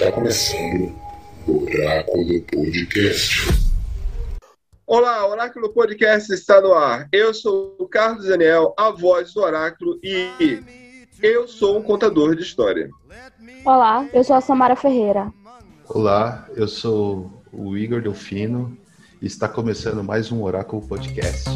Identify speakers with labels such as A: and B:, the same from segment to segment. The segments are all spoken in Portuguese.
A: Está começando o Oráculo Podcast.
B: Olá, Oráculo Podcast está no ar. Eu sou o Carlos Daniel, a voz do Oráculo, e eu sou um contador de história.
C: Olá, eu sou a Samara Ferreira.
D: Olá, eu sou o Igor Delfino e está começando mais um Oráculo Podcast.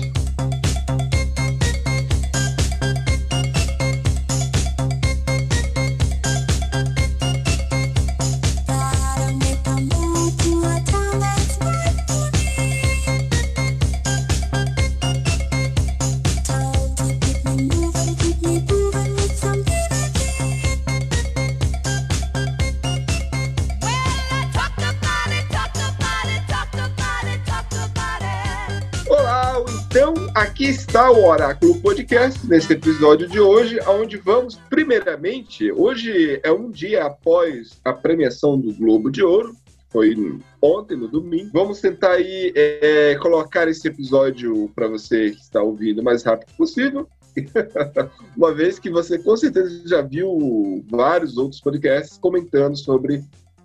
B: Está o Oráculo Podcast nesse episódio de hoje, onde vamos primeiramente, hoje é um dia após a premiação do Globo de Ouro, foi ontem, no domingo. Vamos tentar aí é, colocar esse episódio para você que está ouvindo o mais rápido possível. Uma vez que você com certeza já viu vários outros podcasts comentando sobre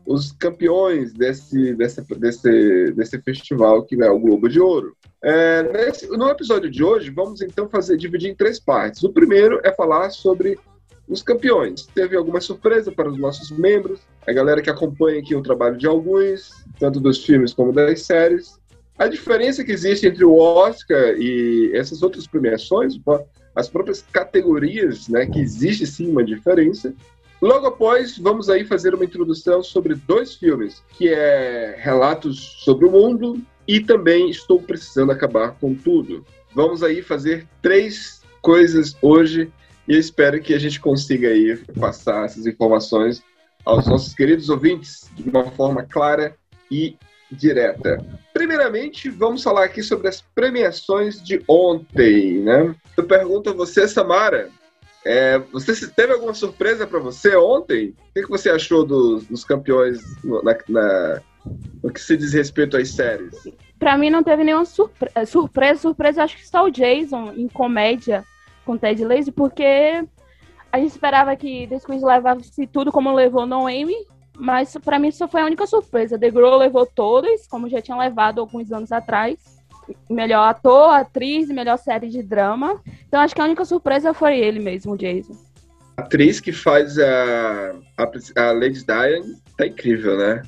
B: os campeões desse, desse, desse, desse festival que é o Globo de Ouro. É, nesse, no episódio de hoje, vamos então fazer dividir em três partes. O primeiro é falar sobre os campeões. Teve alguma surpresa para os nossos membros, a galera que acompanha aqui o trabalho de alguns, tanto dos filmes como das séries. A diferença que existe entre o Oscar e essas outras premiações, as próprias categorias, né, que existe sim uma diferença. Logo após, vamos aí fazer uma introdução sobre dois filmes, que é Relatos sobre o Mundo e também Estou Precisando Acabar com Tudo. Vamos aí fazer três coisas hoje e eu espero que a gente consiga aí passar essas informações aos nossos queridos ouvintes de uma forma clara e direta. Primeiramente, vamos falar aqui sobre as premiações de ontem, né? Eu pergunto a você, Samara, é, você teve alguma surpresa para você ontem? O que, que você achou dos, campeões na, na, no que se diz respeito às séries?
C: Pra mim não teve nenhuma surpre surpresa. Surpresa, acho que só o Jason em comédia com Ted Lazy, porque a gente esperava que The Squid levasse tudo como levou Noemi, mas pra mim só foi a única surpresa. The Grow levou todos, como já tinha levado alguns anos atrás. Melhor ator, atriz, melhor série de drama. Então acho que a única surpresa foi ele mesmo, Jason.
B: A atriz que faz a, a, a Lady Diane tá incrível, né?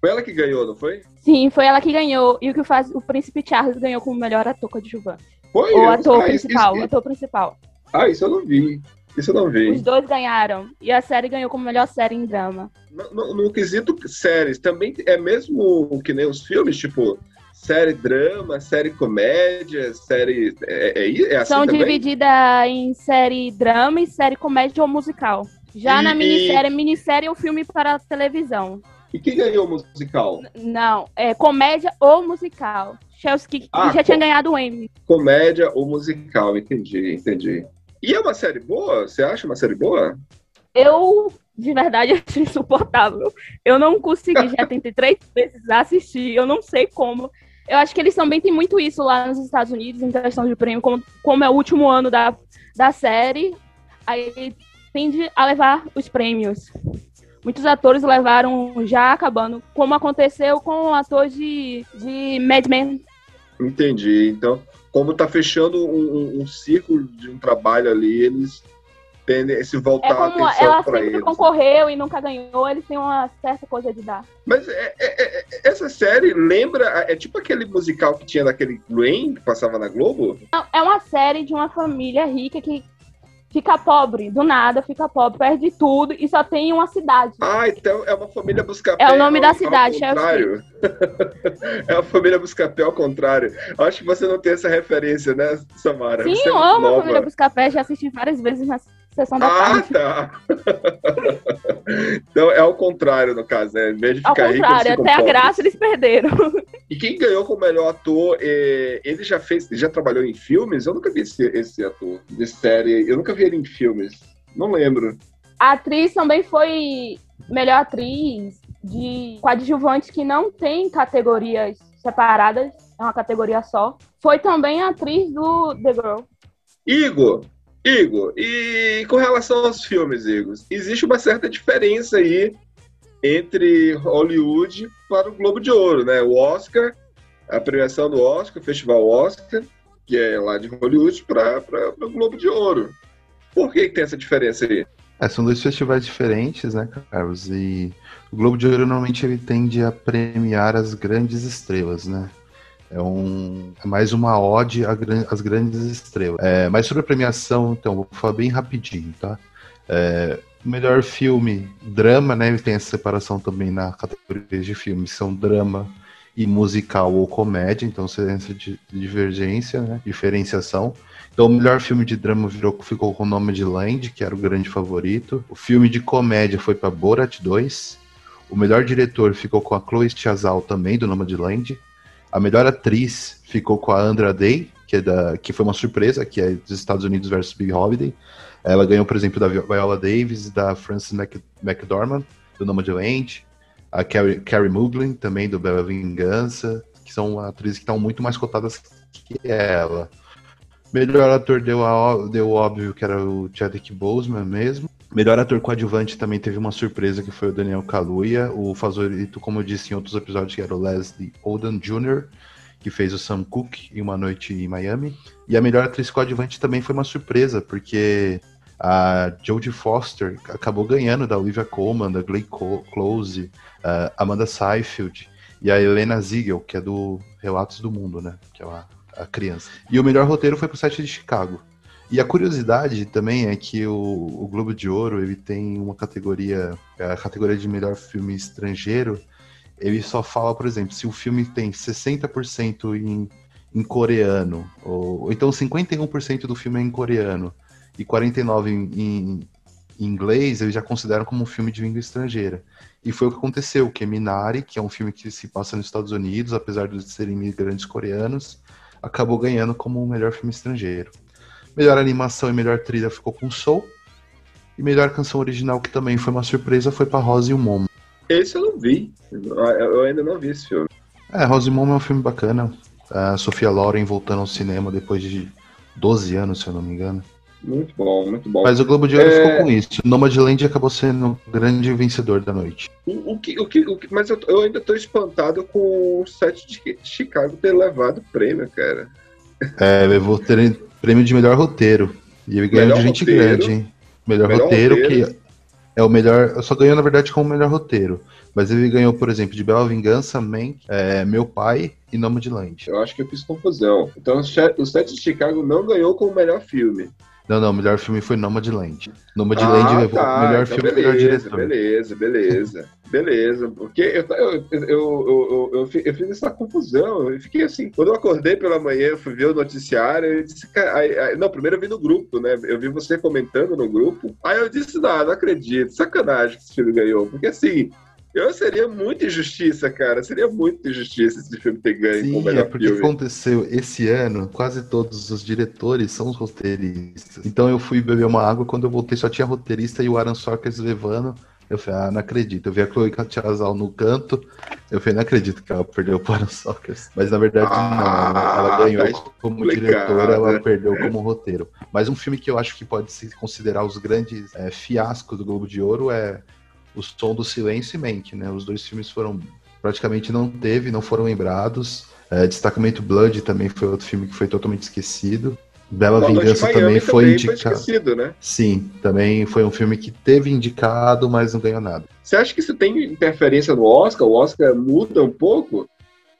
B: Foi ela que ganhou, não foi?
C: Sim, foi ela que ganhou. E o que faz o Príncipe Charles ganhou como melhor ator coadjuvante.
B: Foi?
C: O ator
B: ah, isso-
C: principal,
B: isso-
C: o ator principal.
B: Ah, isso eu não vi. Isso eu não vi.
C: Os dois ganharam. E a série ganhou como melhor série em drama.
B: No, no- no quesito séries, também é mesmo que nem os filmes, tipo, série drama, série comédia, série. É, é, é assim
C: São divididas em série drama e série comédia ou musical. Já
B: E-
C: na minissérie, minissérie ou filme para televisão.
B: E quem ganhou o musical?
C: Não, é comédia ou musical. Chelsea que
B: Ah,
C: já tinha ganhado o Emmy.
B: Comédia ou musical, entendi, entendi. E é uma série boa? Você acha uma série boa?
C: Eu, de verdade, acho insuportável. Eu não consegui, já tentei três vezes assistir, eu não sei como. Eu acho que eles também têm muito isso lá nos Estados Unidos, em questão de prêmio, como, como é o último ano da, da série, aí tende a levar os prêmios. Muitos atores levaram já acabando, como aconteceu com o ator de, de Mad Men.
B: Entendi. Então, como tá fechando um, um- um círculo de um trabalho ali, eles a se voltar
C: É
B: a atenção
C: ela sempre concorreu e nunca ganhou, eles têm uma certa coisa de dar.
B: Mas é- é- é- essa série lembra. É tipo aquele musical que tinha daquele Gwen que passava na Globo?
C: É uma série de uma família rica que fica pobre, do nada, fica pobre, perde tudo e só tem uma cidade.
B: Ah, então é uma família Buscapé.
C: É o nome da
B: ao-
C: cidade,
B: Ao contrário. é a família Buscapé ao contrário. Acho que você não tem essa referência, né, Samara?
C: Sim,
B: Você é
C: eu
B: muito
C: amo a
B: nova.
C: família Buscapé, já assisti várias vezes na sessão da
B: Ah,
C: tarde.
B: tá. então é ao contrário, no caso, né? Vez de
C: Ao
B: rico,
C: contrário, até a graça eles perderam.
B: E quem ganhou como melhor ator, é, ele já fez, já trabalhou em filmes? Eu nunca vi esse, esse ator de série. Eu nunca vi ele em filmes. Não lembro.
C: A atriz também foi melhor atriz de coadjuvante que não tem categorias separadas, é uma categoria só. Foi também a atriz do The Girl.
B: Igor, Igor, e com relação aos filmes, Igor, existe uma certa diferença aí entre Hollywood para o Globo de Ouro, né? O Oscar, a premiação do Oscar, o Festival Oscar, que é lá de Hollywood, para o Globo de Ouro. Por que, que tem essa diferença aí?
D: É, são dois festivais diferentes, né, Carlos? E o Globo de Ouro normalmente ele tende a premiar as grandes estrelas, né? É, um, é mais uma ode às grandes estrelas. É, mas sobre a premiação, então, vou falar bem rapidinho, tá? É, melhor filme, drama, né? Tem essa separação também na categoria de filmes, são drama e musical ou comédia, então tem essa divergência, né? Diferenciação. Então, o melhor filme de drama virou, ficou com o nome de Land, que era o grande favorito. O filme de comédia foi para Borat 2. O melhor diretor ficou com a Chloe Chazal também, do nome de Land. A melhor atriz ficou com a Andra Day, que, é da, que foi uma surpresa, que é dos Estados Unidos versus Big Holiday. Ela ganhou, por exemplo, da Viola Davis e da Frances McDormand, do Nome de Land. A Carrie, Carrie Muglin, também, do Bela Vingança, que são atrizes que estão muito mais cotadas que ela. Melhor ator deu, a, deu óbvio que era o Chadwick Boseman mesmo. Melhor ator coadjuvante também teve uma surpresa que foi o Daniel Kaluuya. O favorito, como eu disse em outros episódios, que era o Leslie Odom Jr., que fez o Sam Cooke em Uma Noite em Miami. E a melhor atriz coadjuvante também foi uma surpresa, porque a Jodie Foster acabou ganhando da Olivia Colman, da Glenn Close, Amanda Seyfried e a Helena Ziegel, que é do Relatos do Mundo, né? Que é a a criança. E o melhor roteiro foi pro site de Chicago. E a curiosidade também é que o, o, Globo de Ouro ele tem uma categoria, a categoria de melhor filme estrangeiro. Ele só fala, por exemplo, se o filme tem 60% em, em coreano, ou, então 51% do filme é em coreano e 49% em, em, em inglês, eles já consideram como um filme de língua estrangeira. E foi o que aconteceu, que Minari, que é um filme que se passa nos Estados Unidos, apesar de serem imigrantes coreanos, acabou ganhando como o melhor filme estrangeiro. Melhor animação e melhor trilha ficou com Soul. E melhor canção original, que também foi uma surpresa, foi para Rose e o Momo.
B: Esse eu não vi. Eu ainda não vi esse filme.
D: É, Rose e o Momo é um filme bacana. A Sofia Loren voltando ao cinema depois de 12 anos, se eu não me engano.
B: Muito bom, muito bom.
D: Mas o Globo de Ouro é... ficou com isso. Nomadland acabou sendo o grande vencedor da noite.
B: O, o, que, o, que, o que, mas eu, eu ainda estou espantado com o set de Chicago ter levado prêmio, cara.
D: É, levou ter, prêmio de melhor roteiro. E ele ganhou de gente roteiro, grande, hein? Melhor, melhor roteiro, roteiro, que é o melhor. Só ganhou, na verdade, como melhor roteiro. Mas ele ganhou, por exemplo, de Bela Vingança, Mank, é, Meu Pai e Nome de Land.
B: Eu acho que eu fiz confusão. Então, o set de Chicago não ganhou como melhor filme.
D: Não, não, o melhor filme foi Nomadland. Nomadland ah, levou tá, melhor então filme beleza, melhor diretor.
B: Beleza, beleza, beleza. Porque eu, eu, eu, eu, eu, eu, fiz essa confusão. Eu fiquei assim, quando eu acordei pela manhã, fui ver o noticiário, eu disse, não, primeiro eu vi no grupo, né? Eu vi você comentando no grupo. Aí eu disse, não, não acredito, sacanagem que esse filme ganhou. Porque assim, eu seria muita injustiça, cara. Seria muita injustiça esse filme ter ganho
D: Sim,
B: com o melhor
D: é porque
B: filme.
D: aconteceu esse ano, quase todos os diretores são os roteiristas. Então eu fui beber uma água, quando eu voltei só tinha roteirista e o Aaron Sorkins levando. Eu falei, ah, não acredito. Eu vi a Chloe Chazal no canto. Eu falei, não acredito que ela perdeu para o Sorkins. Mas na verdade, ah, não. Ela, ela ganhou tá como diretora, ela perdeu como roteiro. Mas um filme que eu acho que pode se considerar os grandes é, fiascos do Globo de Ouro é o Som do Silêncio e Mank, né? Os dois filmes foram praticamente não teve, não foram lembrados. É, Destacamento Blood também foi outro filme que foi totalmente esquecido. Bela Vingança também foi indicado. Foi né? Sim, também foi um filme que teve indicado, mas não ganhou nada.
B: Você acha que isso tem interferência no Oscar? O Oscar muda um pouco?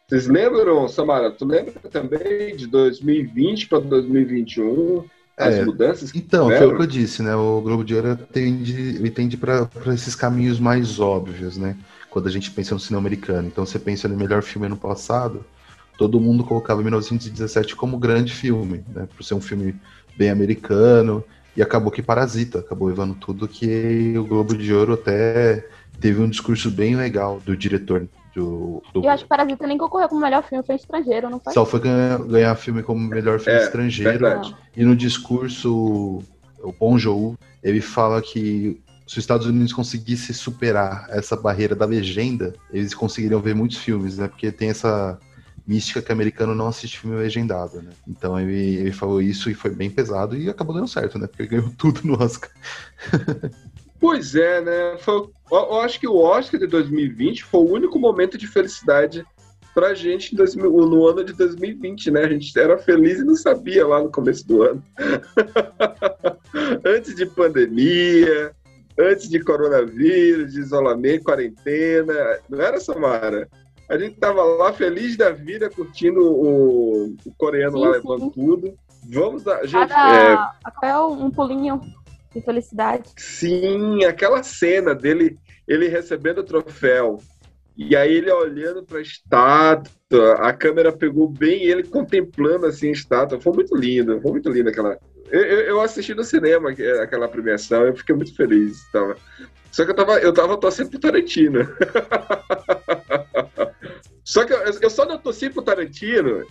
B: Vocês lembram, Samara? Tu lembra também de 2020 para 2021? As é, mudanças
D: que Então, tiveram. foi o que eu disse, né? O Globo de Ouro tende, tende para esses caminhos mais óbvios, né? Quando a gente pensa no cinema americano. Então, você pensa no melhor filme ano passado, todo mundo colocava 1917 como grande filme, né? Por ser um filme bem americano, e acabou que Parasita, acabou levando tudo que o Globo de Ouro até teve um discurso bem legal do diretor do, do...
C: Eu acho que Parasita nem concorreu como melhor filme, foi estrangeiro, não foi?
D: Só foi ganhar, ganhar filme como melhor filme é, estrangeiro. Verdade. E no discurso, o Bon Jovi, ele fala que se os Estados Unidos conseguisse superar essa barreira da legenda, eles conseguiriam ver muitos filmes, né? Porque tem essa mística que americano não assiste filme legendado, né? Então ele, ele falou isso e foi bem pesado e acabou dando certo, né? Porque ele ganhou tudo no Oscar.
B: Pois é, né? Foi, eu acho que o Oscar de 2020 foi o único momento de felicidade pra gente 2000, no ano de 2020, né? A gente era feliz e não sabia lá no começo do ano. antes de pandemia, antes de coronavírus, de isolamento, quarentena. Não era, Samara? A gente tava lá feliz da vida, curtindo o, o coreano sim, lá levando tudo. Vamos dar. Gente,
C: Cada, é... Até um pulinho de felicidade.
B: Sim, aquela cena dele ele recebendo o troféu. E aí ele olhando para a estátua, a câmera pegou bem ele contemplando assim a estátua. Foi muito lindo, foi muito lindo aquela. Eu, eu assisti no cinema aquela premiação, eu fiquei muito feliz. Tava. Só que eu tava, eu tava torcendo pro Tarantino. Só que eu, eu só não torci pro Tarantino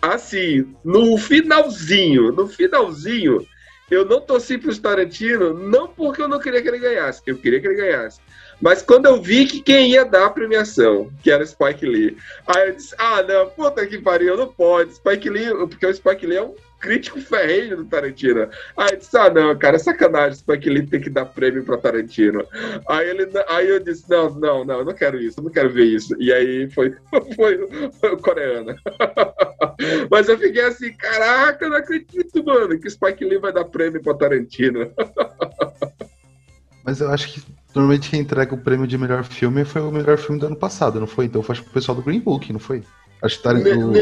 B: assim, no finalzinho, no finalzinho, eu não torci pro Tarantino, não porque eu não queria que ele ganhasse, eu queria que ele ganhasse. Mas quando eu vi que quem ia dar a premiação, que era Spike Lee, aí eu disse, ah, não, puta que pariu, não pode. Spike Lee, porque o Spike Lee é um crítico ferrenho do Tarantino. Aí eu disse, ah, não, cara, é sacanagem, Spike Lee tem que dar prêmio pra Tarantino. Aí, ele, aí eu disse, não, não, não, eu não quero isso, eu não quero ver isso. E aí foi, foi, foi o coreano. Mas eu fiquei assim, caraca, eu não acredito, mano, que Spike Lee vai dar prêmio pra Tarantino.
D: Mas eu acho que normalmente quem entrega o prêmio de melhor filme foi o melhor filme do ano passado, não foi? Então foi o pessoal do Green Book, não foi? Acho que tá
B: não,
D: o,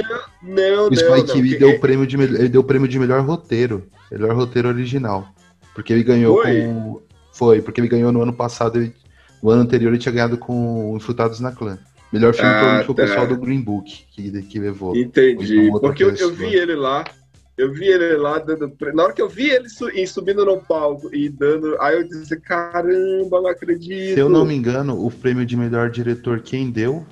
B: não,
D: o Spike Lee deu o prêmio de ele deu o prêmio de melhor roteiro, melhor roteiro original, porque ele ganhou foi? com foi porque ele ganhou no ano passado, ele, no ano anterior ele tinha ganhado com Infrutados na Clã. Melhor filme ah, foi tá. o pessoal do Green Book que, que levou.
B: Entendi. Porque eu, eu vi ele lá, eu vi ele lá dando. Na hora que eu vi ele subindo no palco e dando. Aí eu disse: caramba, não acredito.
D: Se eu não me engano, o prêmio de melhor diretor quem deu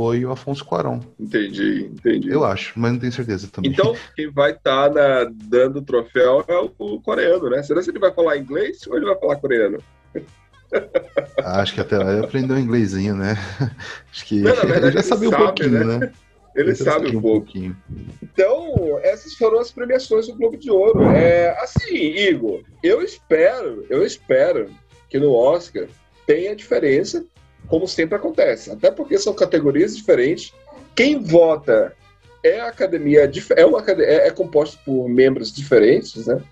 D: foi o Afonso Cuarón.
B: Entendi, entendi.
D: Eu acho, mas não tenho certeza também.
B: Então, quem vai estar tá dando o troféu é o coreano, né? Será que ele vai falar inglês ou ele vai falar coreano?
D: Acho que até lá ele aprendeu inglesinho, né? Acho que não, verdade, ele já sabia um pouquinho, né? né?
B: Ele sabe um, um pouquinho. Então, essas foram as premiações do Globo de Ouro. É, assim, Igor, eu espero, eu espero que no Oscar tenha diferença, como sempre acontece. Até porque são categorias diferentes. Quem vota é a academia, é, uma, é, é composto por membros diferentes, né?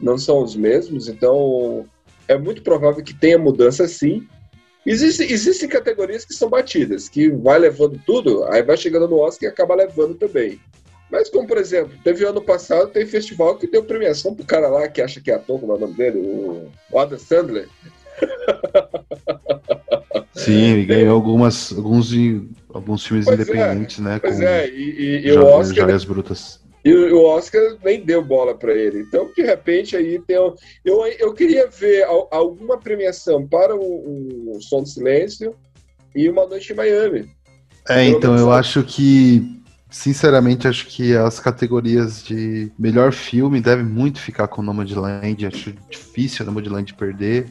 B: Não são os mesmos, então é muito provável que tenha mudança sim. Existe, existem categorias que são batidas, que vai levando tudo, aí vai chegando no Oscar e acaba levando também. Mas como, por exemplo, teve ano passado, tem festival que deu premiação pro cara lá que acha que é ator, como é o nome dele? O Adam Sandler.
D: Sim, ele ganhou algumas, alguns, alguns filmes pois é, independentes,
B: é,
D: né?
B: Pois com é, e, e, e o Oscar...
D: Joias Brutas.
B: E o Oscar nem deu bola para ele. Então, de repente, aí tem. Eu, eu queria ver alguma premiação para o, o Som do Silêncio e Uma Noite em Miami.
D: É, então eu acho que. Sinceramente, acho que as categorias de melhor filme devem muito ficar com o Nomadland. Acho difícil o Nomadland perder.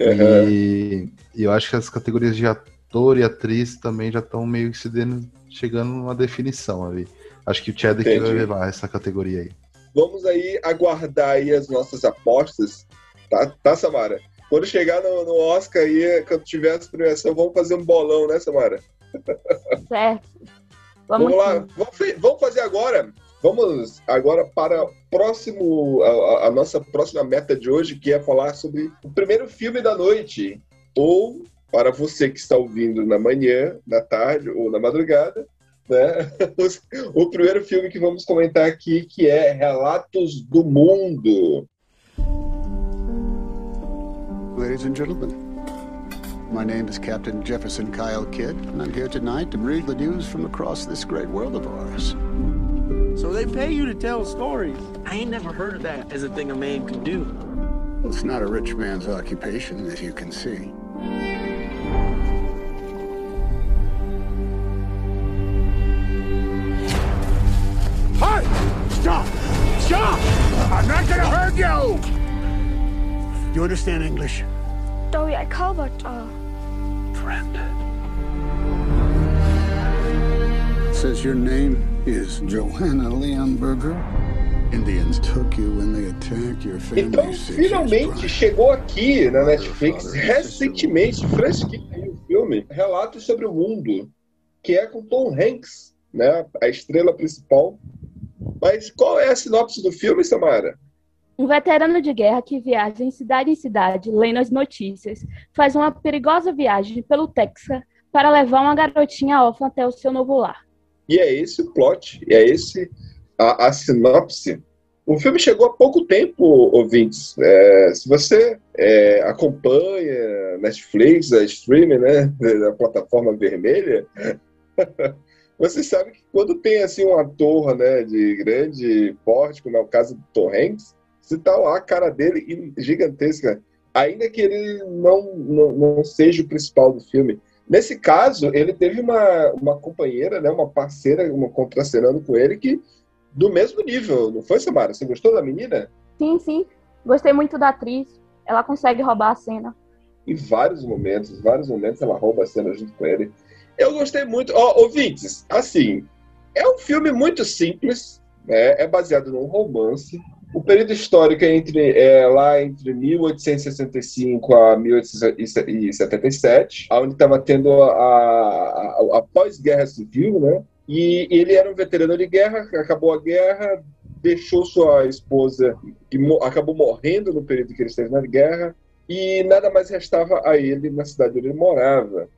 D: Uhum. E, e eu acho que as categorias de ator e atriz também já estão meio que se dando, chegando numa definição ali. Acho que o Chadwick Entendi. vai levar essa categoria aí.
B: Vamos aí aguardar aí as nossas apostas, tá, tá Samara? Quando chegar no, no Oscar aí, quando tiver essa premiação, vamos fazer um bolão, né, Samara?
C: Certo.
B: Vamos, vamos lá, vamos, vamos, fazer agora. Vamos agora para próximo, a, a nossa próxima meta de hoje, que é falar sobre o primeiro filme da noite. Ou, para você que está ouvindo na manhã, na tarde ou na madrugada, né? O primeiro filme que vamos comentar aqui, que é Relatos do Mundo.
E: Ladies and gentlemen, my name is Captain Jefferson Kyle Kidd, and I'm here tonight to read the news from across this great world of ours.
F: So they pay you to tell stories. I ain't never heard of that as a thing a man could do.
E: It's not a rich man's occupation, as you can see. Hi! Stop! Stop! I'm not gonna hurt you! You understand English?
G: Đâu jeg Calvert og...
E: Friend. Says your name is Johanna Leonberger? Indians took you when they attacked your family
B: Então, finalmente chegou aqui na Netflix, recentemente, fresquinho aí o filme, Relatos sobre o Mundo, que é com Tom Hanks, né, a estrela principal. Mas qual é a sinopse do filme, Samara?
C: Um veterano de guerra que viaja em cidade em cidade, lendo as notícias, faz uma perigosa viagem pelo Texas para levar uma garotinha órfã até o seu novo lar.
B: E é esse o plot, é esse a, a sinopse. O filme chegou há pouco tempo, ouvintes. É, se você é, acompanha Netflix, a streaming, né, da plataforma vermelha, você sabe que quando tem assim um ator, né, de grande porte, como é o caso do Tom Hanks, você tá lá a cara dele gigantesca, ainda que ele não, não, não seja o principal do filme. Nesse caso, ele teve uma, uma companheira, né, uma parceira, uma contracenando com ele, que do mesmo nível, não foi, Samara? Você gostou da menina?
C: Sim, sim. Gostei muito da atriz. Ela consegue roubar a cena.
B: Em vários momentos, em vários momentos ela rouba a cena junto com ele. Eu gostei muito. Ó, ouvintes, assim, é um filme muito simples, né? é baseado num romance. O período histórico é, entre, é lá entre 1865 a 1877, onde estava tendo a, a, a pós-guerra civil, né? E ele era um veterano de guerra, acabou a guerra, deixou sua esposa, que mo acabou morrendo no período que ele esteve na guerra, e nada mais restava a ele na cidade onde ele morava.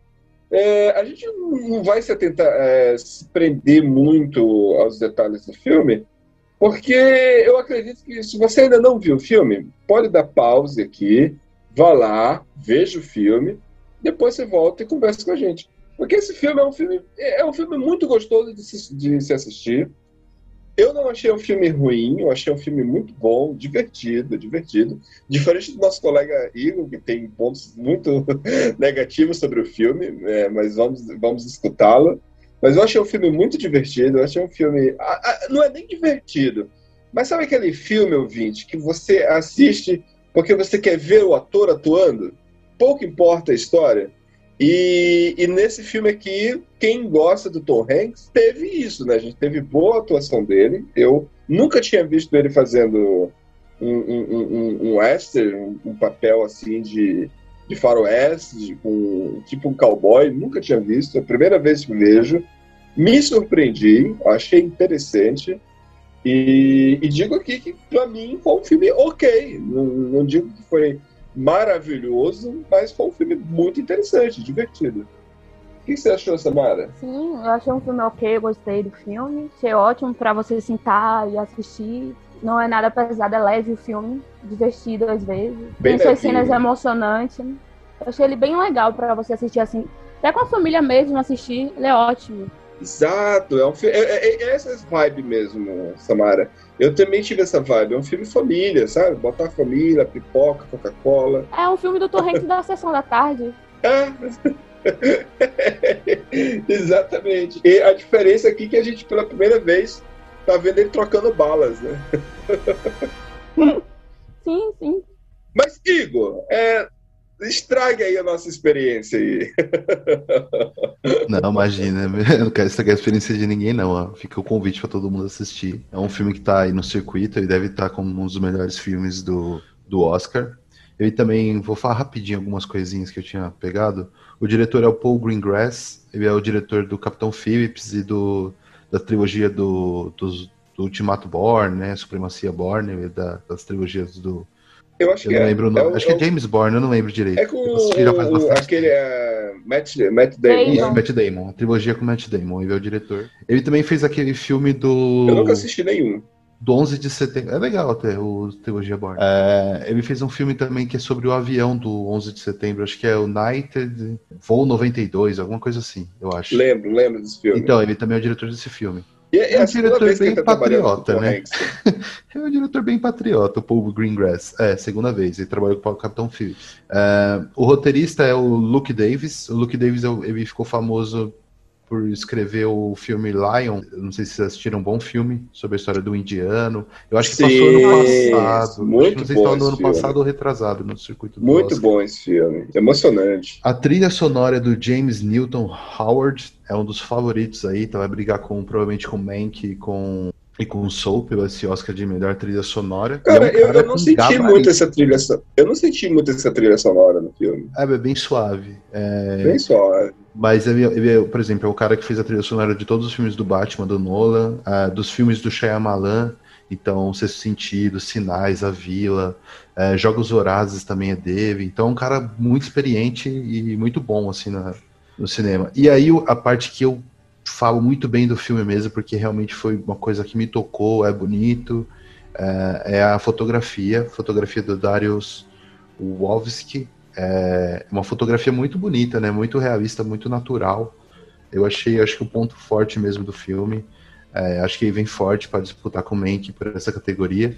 B: É, a gente não vai se atentar, é, se prender muito aos detalhes do filme, porque eu acredito que se você ainda não viu o filme, pode dar pause aqui, vá lá, veja o filme, depois você volta e conversa com a gente. Porque esse filme é um filme, é um filme muito gostoso de se, de se assistir. Eu não achei um filme ruim, eu achei um filme muito bom, divertido, divertido. Diferente do nosso colega Igor, que tem pontos muito negativos sobre o filme, é, mas vamos, vamos escutá-lo. Mas eu achei um filme muito divertido, eu achei um filme. ah, ah, Não é nem divertido, mas sabe aquele filme, ouvinte, que você assiste porque você quer ver o ator atuando? Pouco importa a história. E, e, nesse filme aqui, quem gosta do Tom Hanks teve isso, né? A gente teve boa atuação dele. Eu nunca tinha visto ele fazendo um, um, um, um western, um papel assim de, de faroeste, com tipo um cowboy. Nunca tinha visto. É a primeira vez que vejo. Me surpreendi, achei interessante. E, e digo aqui que, para mim, foi um filme ok. Não, não digo que foi maravilhoso, mas foi um filme muito interessante, divertido. O que você achou, Samara?
C: Sim, eu achei um filme ok, gostei do filme. Achei ótimo pra você sentar e assistir. Não é nada pesado, é leve o filme, divertido às vezes.
B: Bem
C: Tem suas cenas emocionantes. Eu achei ele bem legal pra você assistir assim. Até com a família mesmo assistir, ele é ótimo.
B: Exato, é um filme. É, é, é essa vibe mesmo, Samara. Eu também tive essa vibe. É um filme família, sabe? Botar a família, pipoca, Coca-Cola.
C: É um filme do Torrente da Sessão da Tarde.
B: É. Exatamente. E a diferença aqui é que a gente, pela primeira vez, tá vendo ele trocando balas, né?
C: Sim, sim.
B: Mas, Igor, é, estrague aí a nossa experiência aí.
D: Não, imagina, eu não quero estragar a experiência de ninguém, não. ó. Fica o convite pra todo mundo assistir. É um filme que tá aí no circuito e deve estar como um dos melhores filmes do, do Oscar. Eu também vou falar rapidinho algumas coisinhas que eu tinha pegado. O diretor é o Paul Greengrass, ele é o diretor do Capitão Phillips e do, da trilogia do, dos- do Ultimato Born, né? Supremacia Born, é da- das trilogias do.
B: Eu acho
D: Eu
B: que
D: não
B: é.
D: lembro o
B: É
D: nome.
B: o-
D: Acho que
B: é
D: é
B: o-
D: James Bourne, eu não lembro direito.
B: É com
D: Eu assisti já faz
B: o-
D: bastante
B: aquele é, Matt, Matt Damon.
C: Damon.
D: Isso,
B: né?
D: Matt Damon, a trilogia com Matt Damon, ele é o diretor. Ele também fez aquele filme do.
B: Eu nunca assisti nenhum.
D: Do 11 de setembro. É legal até o Trilogia Born. É, ele fez um filme também que é sobre o avião do 11 de setembro. Acho que é United Voo 92, alguma coisa assim, eu acho.
B: Lembro, lembro desse filme.
D: Então, ele também é o diretor desse filme.
B: e é,
D: é um diretor bem
B: tá
D: patriota, né? É um diretor bem patriota, o Paul Greengrass. É, segunda vez, ele trabalhou com o Capitão Phillips. É, o roteirista é o Luke Davis. O Luke Davis é ele ficou famoso por escrever o filme Lion. Eu não sei se vocês assistiram um bom filme sobre a história do indiano. Eu acho que
B: Sim,
D: passou ano passado.
B: muito
D: não sei se
B: bom esse
D: ano
B: filme.
D: passado ou retrasado no circuito do
B: Muito
D: Oscar.
B: bom esse filme. Emocionante.
D: A trilha sonora é do James Newton Howard é um dos favoritos aí, então vai brigar com provavelmente com Mank e com e com o Soul pelo esse Oscar de melhor trilha sonora.
B: Cara,
D: E é um
B: eu,
D: cara
B: eu não
D: com
B: senti
D: gabarito.
B: muito essa trilha Eu não senti muito essa trilha sonora no filme.
D: É, é bem suave. É,
B: Bem só.
D: Mas ele, ele por exemplo, é o cara que fez a trilha sonora de todos os filmes do Batman, do Nolan, ah, dos filmes do Shyamalan, então Sexto Sentido, Sinais, A Vila, eh, Jogos Vorazes também é dele, então é um cara muito experiente e muito bom, assim, na- no cinema. E aí a parte que eu falo muito bem do filme mesmo, porque realmente foi uma coisa que me tocou, é bonito, eh, é a fotografia, fotografia do Darius Wolski, é uma fotografia muito bonita, né? Muito realista, muito natural. Eu achei, acho que o ponto forte mesmo do filme. É, acho que ele vem forte para disputar com o Mank por essa categoria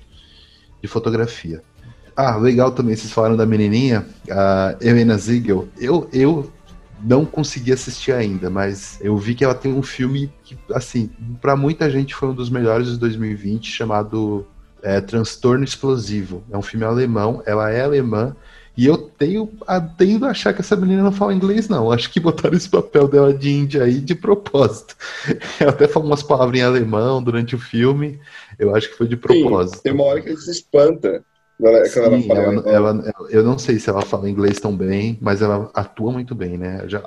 D: de fotografia. Ah, legal também, vocês falaram da menininha, a Helena Ziegel. Eu, eu não consegui assistir ainda, mas eu vi que ela tem um filme que, assim, para muita gente foi um dos melhores de 2020, chamado é, Transtorno Explosivo. É um filme alemão, ela é alemã, e eu tenho a tendo a achar que essa menina não fala inglês, não. Acho que botaram esse papel dela de índia aí de propósito. Ela até falou umas palavras em alemão durante o filme. Eu acho que foi de propósito.
B: Sim, tem uma hora que ele se espanta. Ela, quando ela
D: Sim,
B: fala,
D: ela- ela- eu não sei se ela fala inglês tão bem, mas ela atua muito bem, né? Já-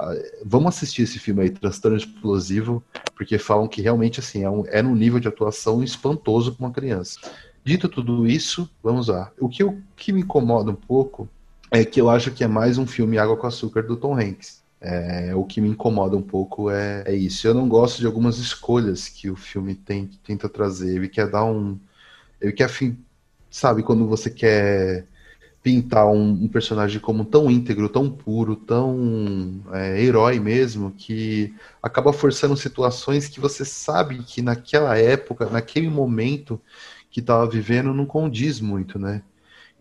D: vamos assistir esse filme aí, Transtorno Explosivo, porque falam que realmente assim é, um, é num nível de atuação espantoso para uma criança. Dito tudo isso, vamos lá. O que, eu- que me incomoda um pouco é que eu acho que é mais um filme Água com Açúcar do Tom Hanks. É, o que me incomoda um pouco é, é isso. Eu não gosto de algumas escolhas que o filme tem, tenta trazer. Ele quer dar um. Ele quer, sabe, quando você quer pintar um, um personagem como tão íntegro, tão puro, tão é, herói mesmo, que acaba forçando situações que você sabe que naquela época, naquele momento que estava vivendo, não condiz muito, né?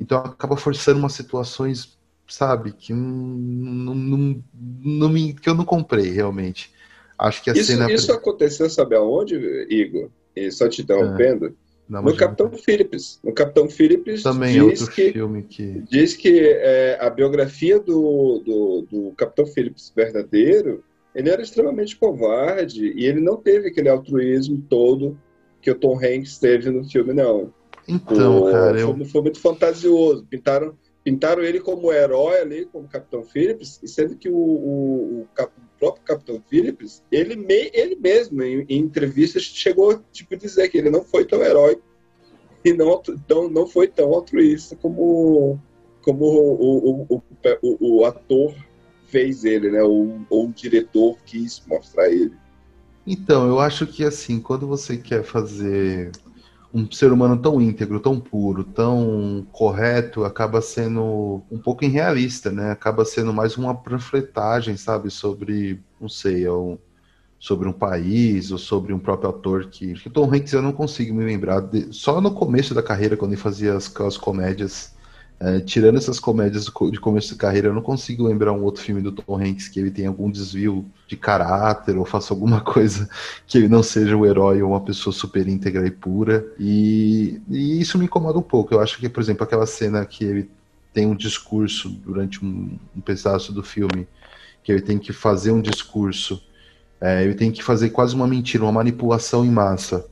D: Então acaba forçando umas situações, sabe, que não, não, não me, que eu não comprei realmente. Acho que a
B: Isso,
D: cena
B: isso aconteceu, sabe aonde, Igor? E só te interrompendo.
D: Não,
B: no Capitão Phillips. No Capitão Phillips
D: também é
B: diz
D: outro
B: que
D: filme que
B: diz que é, a biografia do, do, do Capitão Phillips verdadeiro, ele era extremamente covarde e ele não teve aquele altruísmo todo que o Tom Hanks teve no filme, não.
D: Então,
B: O-
D: cara,
B: foi,
D: eu
B: foi muito fantasioso. Pintaram, pintaram ele como herói ali, como Capitão Phillips, e sendo que o, o- o próprio Capitão Phillips, ele, me- ele mesmo, em, em entrevistas, chegou tipo, a dizer que ele não foi tão herói e não, tão, não foi tão altruísta como, como o, o, o, o- o ator fez ele, né? Ou, ou o diretor quis mostrar ele.
D: Então, eu acho que assim, quando você quer fazer um ser humano tão íntegro, tão puro, tão correto, acaba sendo um pouco irrealista, né? Acaba sendo mais uma panfletagem, sabe, sobre, não sei, é um- sobre um país ou sobre um próprio ator que, que Tom Hanks eu não consigo me lembrar de- só no começo da carreira quando ele fazia as, aquelas comédias é, tirando essas comédias de começo de carreira, eu não consigo lembrar um outro filme do Tom Hanks que ele tem algum desvio de caráter ou faça alguma coisa que ele não seja o herói ou uma pessoa super íntegra e pura. E, e isso me incomoda um pouco. Eu acho que, por exemplo, aquela cena que ele tem um discurso durante um, um pedaço do filme, que ele tem que fazer um discurso, é, ele tem que fazer quase uma mentira, uma manipulação em massa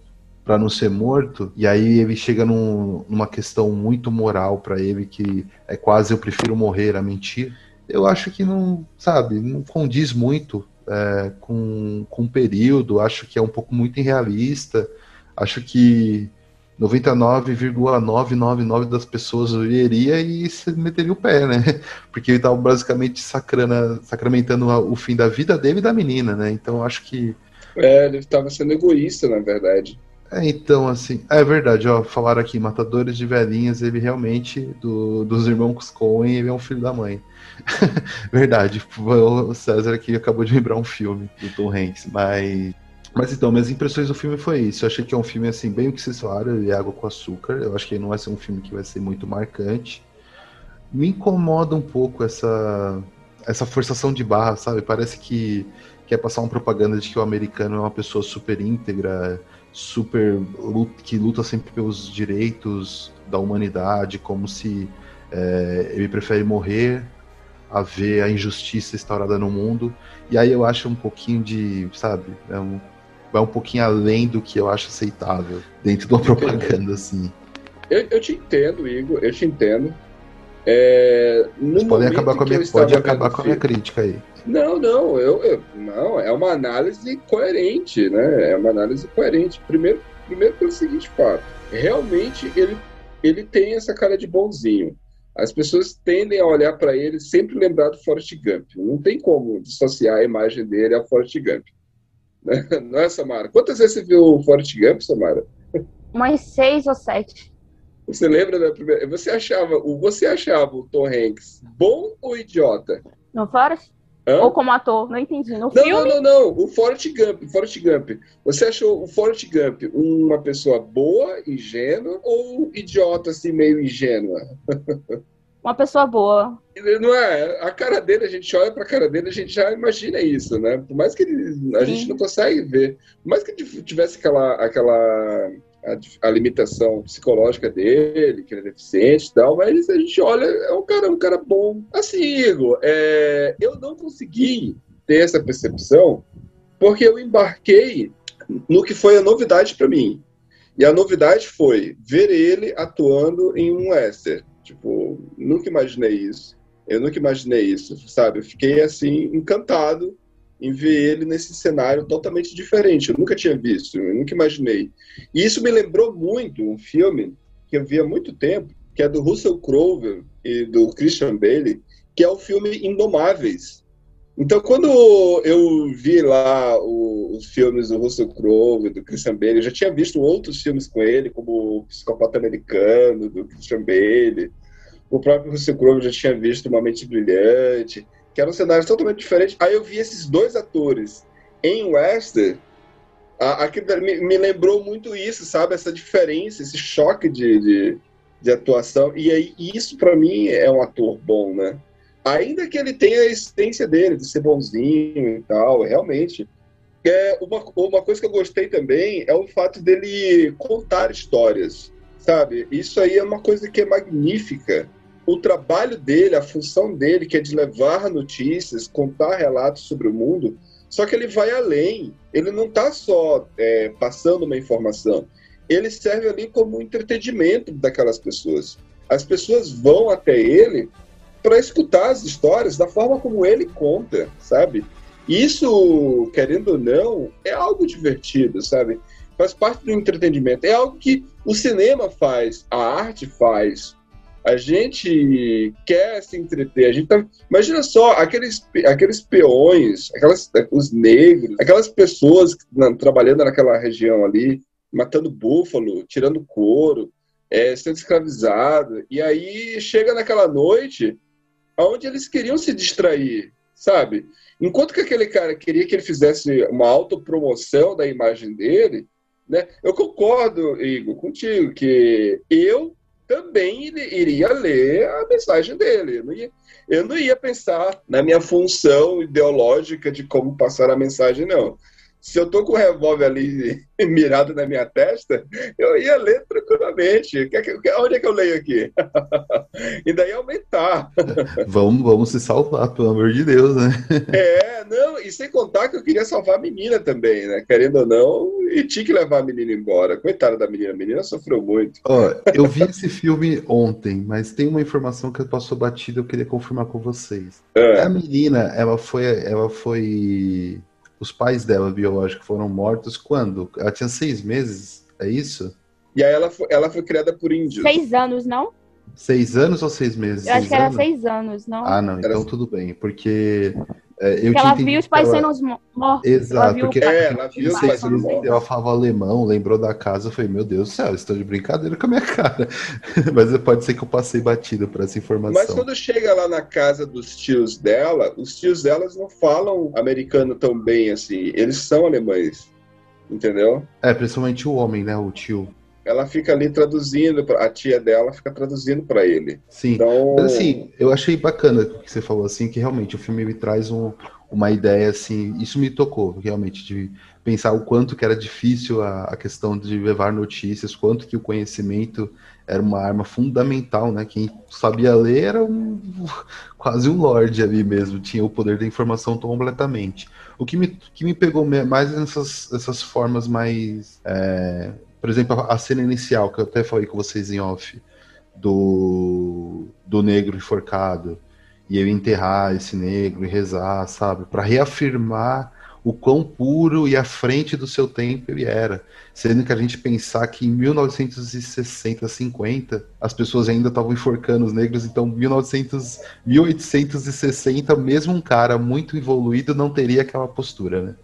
D: para não ser morto, e aí ele chega num- numa questão muito moral para ele que é quase eu prefiro morrer a mentir. Eu acho que não, sabe, não condiz muito é, com, com o período, acho que é um pouco muito irrealista, acho que 99,999 das pessoas iria e se meteria o pé, né? Porque ele estava basicamente sacrana, sacramentando o fim da vida dele e da menina, né? Então acho que
B: É, ele estava sendo egoísta, na verdade.
D: É, então, assim, é verdade, ó, falaram aqui, Matadores de Velhinhas, ele realmente, do, dos irmãos Coen, ele é um filho da mãe. verdade, o César aqui acabou de lembrar um filme do Tom Hanks, mas... Mas então, minhas impressões do filme foi isso, eu achei que é um filme, assim, bem o que vocês falaram, ele é água com açúcar, eu acho que não vai ser um filme que vai ser muito marcante. Me incomoda um pouco essa, essa forçação de barra, sabe, parece que quer passar uma propaganda de que o americano é uma pessoa super íntegra, super que luta sempre pelos direitos da humanidade, como se é, ele prefere morrer a ver a injustiça instaurada no mundo. E aí eu acho um pouquinho de, sabe, é um- vai um pouquinho além do que eu acho aceitável dentro de uma propaganda, assim.
B: Eu, eu te entendo, Igor, eu te entendo. É,
D: podem acabar com a minha, pode acabar com a minha crítica aí.
B: Não, não, eu, eu, não, é uma análise coerente, né? É uma análise coerente. Primeiro, primeiro pelo seguinte fato, realmente ele, ele tem essa cara de bonzinho. As pessoas tendem a olhar para ele sempre lembrar do Forrest Gump. Não tem como dissociar a imagem dele a Forrest Gump. Não é, Samara? Quantas vezes você viu o Forrest Gump, Samara?
C: Umas seis ou sete.
B: Você lembra da primeira? Você achava, você achava o Tom Hanks bom ou idiota?
C: No Forrest? Hã? Ou como ator? Não entendi. No
B: não,
C: filme?
B: não, não, não. O Forrest Gump. Forrest Gump. Você achou o Forrest Gump uma pessoa boa, ingênua ou idiota, assim, meio ingênua?
C: Uma pessoa boa.
B: Não é? A cara dele, a gente olha pra cara dele, a gente já imagina isso, né? Por mais que ele, a Sim. gente não consegue ver. Por mais que tivesse aquela, aquela a, a, limitação psicológica dele, que ele é deficiente e tal, mas a gente olha, é um cara, um cara bom. Assim, Igor, é, eu não consegui ter essa percepção porque eu embarquei no que foi a novidade para mim. E a novidade foi ver ele atuando em um western. Tipo, nunca imaginei isso. Eu nunca imaginei isso, sabe? Eu fiquei assim encantado em ver ele nesse cenário totalmente diferente. Eu nunca tinha visto, eu nunca imaginei. E isso me lembrou muito um filme que eu vi há muito tempo, que é do Russell Crowe e do Christian Bale, que é o filme Indomáveis. Então, quando eu vi lá os filmes do Russell Crowe, do Christian Bale, eu já tinha visto outros filmes com ele, como O Psicopata Americano, do Christian Bale. O próprio Russell Crowe já tinha visto Uma Mente Brilhante que era um cenário totalmente diferente. Aí eu vi esses dois atores em Western, aquilo me, me lembrou muito isso, sabe? Essa diferença, esse choque de, de, de atuação. E aí, isso para mim é um ator bom, né? Ainda que ele tenha a essência dele, de ser bonzinho e tal, realmente. É uma, uma coisa que eu gostei também é o fato dele contar histórias, sabe? Isso aí é uma coisa que é magnífica o trabalho dele, a função dele, que é de levar notícias, contar relatos sobre o mundo, só que ele vai além. Ele não está só é, passando uma informação, ele serve ali como entretenimento daquelas pessoas. As pessoas vão até ele para escutar as histórias da forma como ele conta, sabe? Isso, querendo ou não, é algo divertido, sabe? Faz parte do entretenimento. É algo que o cinema faz, a arte faz, a gente quer se entreter. A gente tá... Imagina só aqueles, aqueles peões, aquelas, os negros, aquelas pessoas na, trabalhando naquela região ali, matando búfalo, tirando couro, é, sendo escravizado. E aí chega naquela noite onde eles queriam se distrair, sabe? Enquanto que aquele cara queria que ele fizesse uma autopromoção da imagem dele, né? Eu concordo, Igor, contigo, que eu também iria ler a mensagem dele. Eu não, ia, eu não ia pensar na minha função ideológica de como passar a mensagem, não se eu tô com o revólver ali mirado na minha testa, eu ia ler tranquilamente. Onde é que eu leio aqui? e daí aumentar.
D: vamos, vamos se salvar, pelo amor de Deus, né?
B: é, não, e sem contar que eu queria salvar a menina também, né? Querendo ou não, e tinha que levar a menina embora. Coitada da menina, a menina sofreu muito.
D: Ó, eu vi esse filme ontem, mas tem uma informação que passou batida, eu queria confirmar com vocês. É. A menina, ela foi, ela foi os pais dela biológicos foram mortos quando? Ela tinha seis meses, é isso?
B: E aí ela foi, ela foi criada por índios.
C: Seis anos, não?
D: Seis anos ou seis meses?
C: Eu acho que era seis anos, não?
D: Ah, não, então tudo bem, porque
C: é, ela viu os pais ela... sendo mortos.
D: Exato, porque é, ela viu os pais sendo mortos. Ela falava alemão, lembrou da casa, eu falei, meu Deus do céu, estou de brincadeira com a minha cara. Mas pode ser que eu passei batido por essa informação.
B: Mas quando chega lá na casa dos tios dela, os tios delas não falam americano tão bem assim, eles são alemães, entendeu?
D: É, principalmente o homem, né, o tio
B: ela fica ali traduzindo, a tia dela fica traduzindo para ele.
D: Sim. Então... Mas, assim, eu achei bacana o que você falou assim, que realmente o filme me traz um, uma ideia assim, isso me tocou realmente de pensar o quanto que era difícil a, a, questão de levar notícias, quanto que o conhecimento era uma arma fundamental, né? Quem sabia ler era um, quase um lord ali mesmo, tinha o poder da informação completamente. O que me, que me pegou mais nessas, essas formas mais, é, por exemplo, a cena inicial que eu até falei com vocês em off do do negro enforcado e ele enterrar esse negro e rezar, sabe, para reafirmar o quão puro e à frente do seu tempo ele era. Sendo que a gente pensar que em 1960, 50, as pessoas ainda estavam enforcando os negros, então 1900, 1860, mesmo um cara muito evoluído não teria aquela postura, né?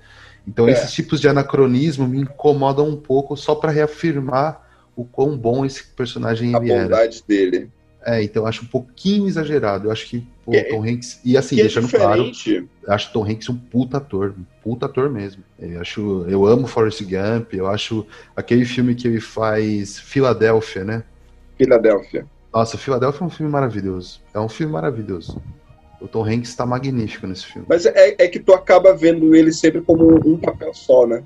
D: Então é. esses tipos de anacronismo me incomodam um pouco só para reafirmar o quão bom esse personagem
B: a
D: ele era.
B: A bondade dele.
D: É, então eu acho um pouquinho exagerado. Eu acho que o é, Tom Hanks. E assim,
B: é
D: deixando claro, eu acho Tom Hanks um puta ator. Um puta ator mesmo. Eu acho. Eu amo Forrest Gump, eu acho aquele filme que ele faz Filadélfia, né?
B: Filadélfia.
D: Nossa, Filadélfia é um filme maravilhoso. É um filme maravilhoso. O Tom Hanks está magnífico nesse filme.
B: Mas é, é, que tu acaba vendo ele sempre como um papel só, né?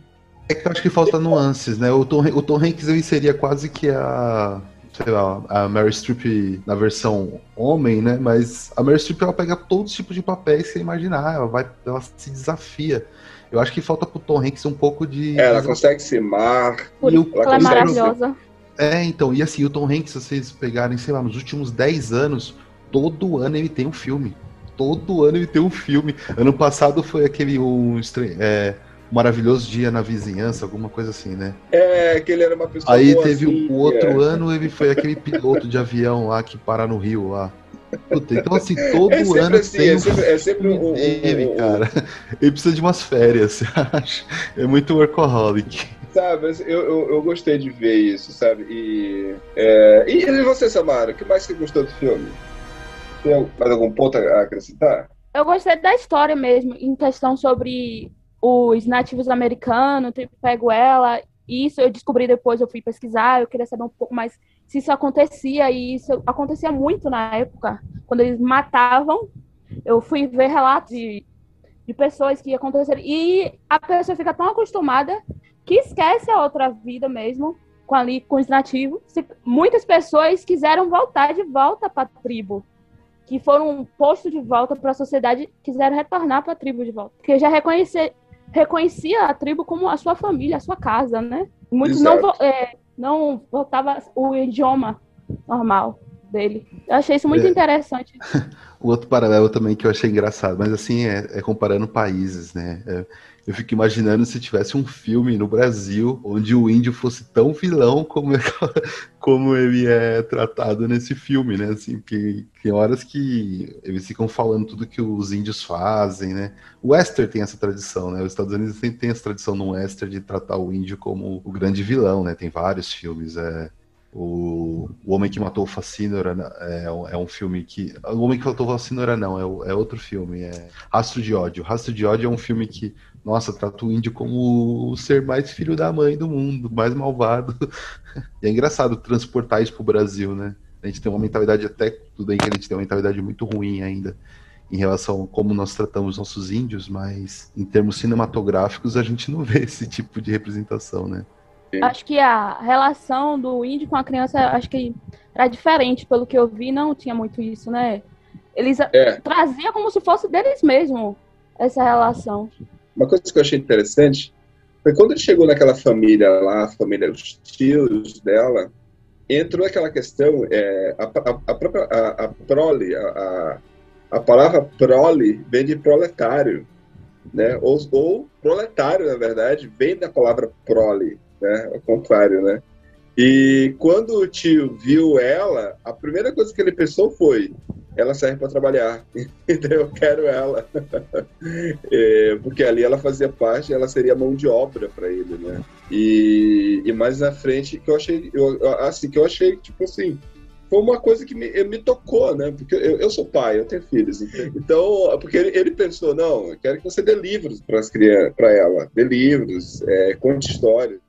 D: É que eu acho que falta nuances, né? O Tom, o Tom Hanks ele seria quase que a sei lá, a Mary Streep na versão homem, né? Mas a Mary Streep ela pega todos os tipos de papéis que você imaginar, ela vai, ela se desafia. Eu acho que falta pro Tom Hanks um pouco de.
B: É, ela consegue ser mar.
C: E o... Ela, ela é maravilhosa.
D: É, então, e assim, o Tom Hanks, se vocês pegarem, sei lá, nos últimos 10 anos, todo ano ele tem um filme. Todo ano ele tem um filme. Ano passado foi aquele um, é, maravilhoso dia na vizinhança, alguma coisa assim, né?
B: É, que ele era uma pessoa.
D: Aí teve
B: assim,
D: o outro é. ano, ele foi aquele piloto de avião lá que para no Rio lá. Puta, então, assim, todo
B: é
D: ano
B: assim,
D: tem
B: é sempre, é sempre um, um,
D: dele, um, cara. Ele precisa de umas férias, você acha? É muito workaholic.
B: Sabe, eu, eu, eu gostei de ver isso, sabe? E, é... e você, Samara, o que mais você gostou do filme? Tem mais algum ponto a acrescentar?
C: Eu gostei da história mesmo, em questão sobre os nativos americanos, pego ela. Isso eu descobri depois, eu fui pesquisar, eu queria saber um pouco mais se isso acontecia, e isso acontecia muito na época, quando eles matavam. Eu fui ver relatos de, de pessoas que aconteceram, e a pessoa fica tão acostumada que esquece a outra vida mesmo, com ali com os nativos. Muitas pessoas quiseram voltar de volta para a tribo, que foram postos de volta para a sociedade, quiseram retornar para a tribo de volta, porque já reconhecer, reconhecia a tribo como a sua família, a sua casa, né? Muitos não, é, não o idioma normal dele. Eu achei isso muito é. interessante.
D: o outro paralelo também que eu achei engraçado, mas assim, é, é comparando países, né? É, eu fico imaginando se tivesse um filme no Brasil onde o índio fosse tão vilão como, é, como ele é tratado nesse filme, né? Assim, que tem horas que eles ficam falando tudo que os índios fazem, né? O Western tem essa tradição, né? Os Estados Unidos tem, tem essa tradição no Western de tratar o índio como o grande vilão, né? Tem vários filmes, é... O, o Homem que Matou o Facínora é, é, um filme que. O Homem que Matou o Facínora não, é, é outro filme. É Rastro de Ódio. Rastro de Ódio é um filme que nossa, trata o índio como o ser mais filho da mãe do mundo, mais malvado. E é engraçado transportar isso pro Brasil, né? A gente tem uma mentalidade até, tudo bem que a gente tem uma mentalidade muito ruim ainda em relação a como nós tratamos nossos índios, mas em termos cinematográficos a gente não vê esse tipo de representação, né?
C: Acho que a relação do índio com a criança, acho que era diferente, pelo que eu vi, não tinha muito isso, né? Eles é. traziam como se fosse deles mesmo essa relação.
B: Uma coisa que eu achei interessante foi quando ele chegou naquela família lá, a família, os tios dela, entrou aquela questão, é, a, a, a, própria a, a prole, a, a, palavra prole vem de proletário, né? Ou, ou proletário, na verdade, vem da palavra prole, né? Ao contrário, né? E quando o tio viu ela, a primeira coisa que ele pensou foi: ela serve para trabalhar, então eu quero ela, é, porque ali ela fazia parte, ela seria mão de obra para ele, né? E, e mais na frente que eu achei, eu, assim que eu achei tipo assim, foi uma coisa que me, me tocou, né? Porque eu, eu sou pai, eu tenho filhos, então porque ele, ele pensou não, eu quero que você dê livros para as crianças, para ela, dê livros, é, conte histórias.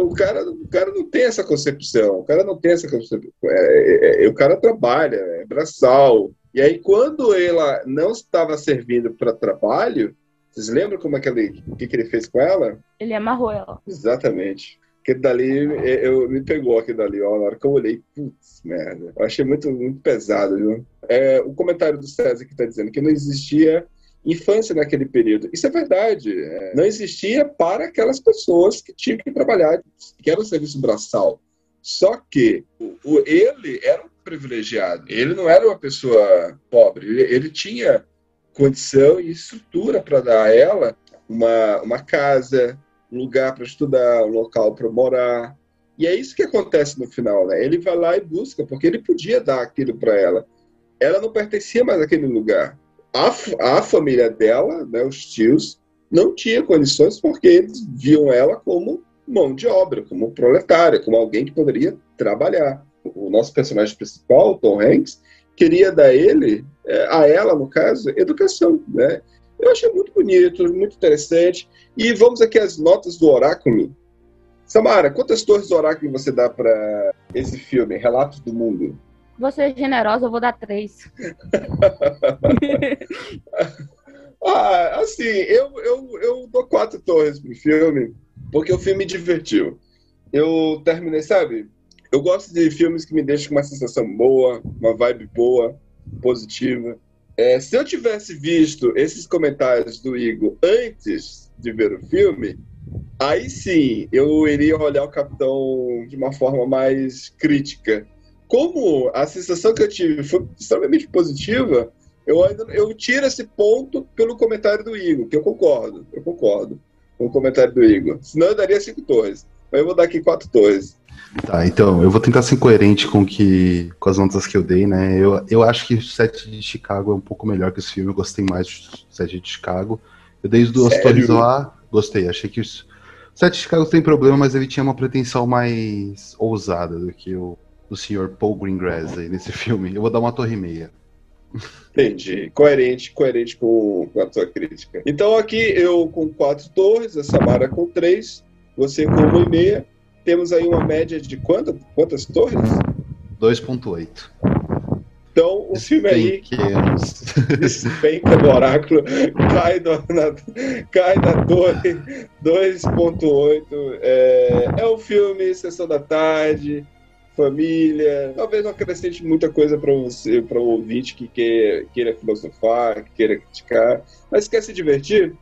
B: O cara, o cara não tem essa concepção, o cara não tem essa concepção. É, é, é o cara trabalha, é braçal. E aí, quando ela não estava servindo para trabalho, Vocês lembram como é que ele, o que, que ele fez com ela?
C: Ele amarrou ela.
B: Exatamente. Aquele dali, é, eu, me pegou aquele dali, ó, na hora que eu olhei, putz, merda. Eu achei muito, muito pesado, viu? É, o comentário do César que está dizendo que não existia infância naquele período. Isso é verdade. É, não existia para aquelas pessoas que tinham que trabalhar, que era o serviço braçal. Só que o, o, ele era um privilegiado. Ele não era uma pessoa pobre. Ele, ele tinha condição e estrutura para dar a ela uma, uma casa, um lugar para estudar, um local para morar. E é isso que acontece no final, né? Ele vai lá e busca, porque ele podia dar aquilo para ela. Ela não pertencia mais àquele lugar. A, a família dela, né, os tios, não tinha condições porque eles viam ela como mão de obra, como proletária, como alguém que poderia trabalhar. O nosso personagem principal, Tom Hanks, queria dar ele, é, a ela, no caso, educação, né? Eu achei muito bonito, muito interessante. E vamos aqui às notas do oráculo. Samara, quantas torres do oráculo você dá para esse filme, Relatos do Mundo?
C: Você é generosa, eu vou dar três.
B: ah, assim, eu, eu, eu dou quatro torres pro filme, porque o filme me divertiu. Eu terminei, sabe? Eu gosto de filmes que me deixam com uma sensação boa, uma vibe boa, positiva. É, se eu tivesse visto esses comentários do Igor antes de ver o filme, aí sim eu iria olhar o Capitão de uma forma mais crítica. Como a sensação que eu tive foi extremamente positiva, eu, ainda, eu tiro esse ponto pelo comentário do Igor, que eu concordo, eu concordo com o comentário do Igor. Senão eu daria cinco torres. Mas eu vou dar aqui quatro torres.
D: Tá, então, eu vou tentar ser coerente com, que, com as notas que eu dei, né? Eu, eu acho que o set de Chicago é um pouco melhor que esse filme, eu gostei mais do set de Chicago. Eu dei as duas Sério? torres lá, gostei, achei que o set de Chicago tem problema, mas ele tinha uma pretensão mais ousada do que o do senhor Paul Greengrass aí nesse filme. Eu vou dar uma torre e meia.
B: Entendi. Coerente, coerente com, com a tua crítica. Então aqui eu com quatro torres, a Samara com três, você com uma e meia temos aí uma média de quanto, quantas torres?
D: 2.8.
B: Então, o filme aí. Despenca do oráculo, cai, do, na, cai na torre 2.8. É, é um filme, sessão da tarde, família. Talvez não acrescente muita coisa para você, para o ouvinte que quer, queira filosofar, que queira criticar, mas quer se divertir,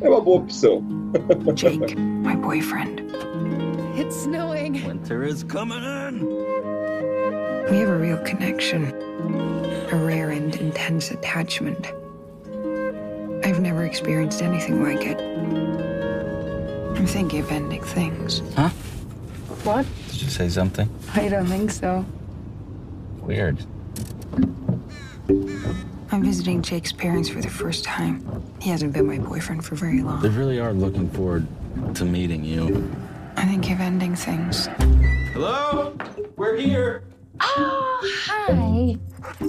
B: é uma boa opção.
H: Jake, my boyfriend.
I: It's snowing.
J: Winter is coming in.
H: We have a real connection, a rare and intense attachment. I've never experienced anything like it. I'm thinking of ending things.
J: Huh?
I: What?
J: Did you say something?
I: I don't think so.
J: Weird.
H: I'm visiting Jake's parents for the first time. He hasn't been my boyfriend for very long.
J: They really are looking forward to meeting you.
H: I think of ending things.
J: Hello? We're here.
I: Oh, hi.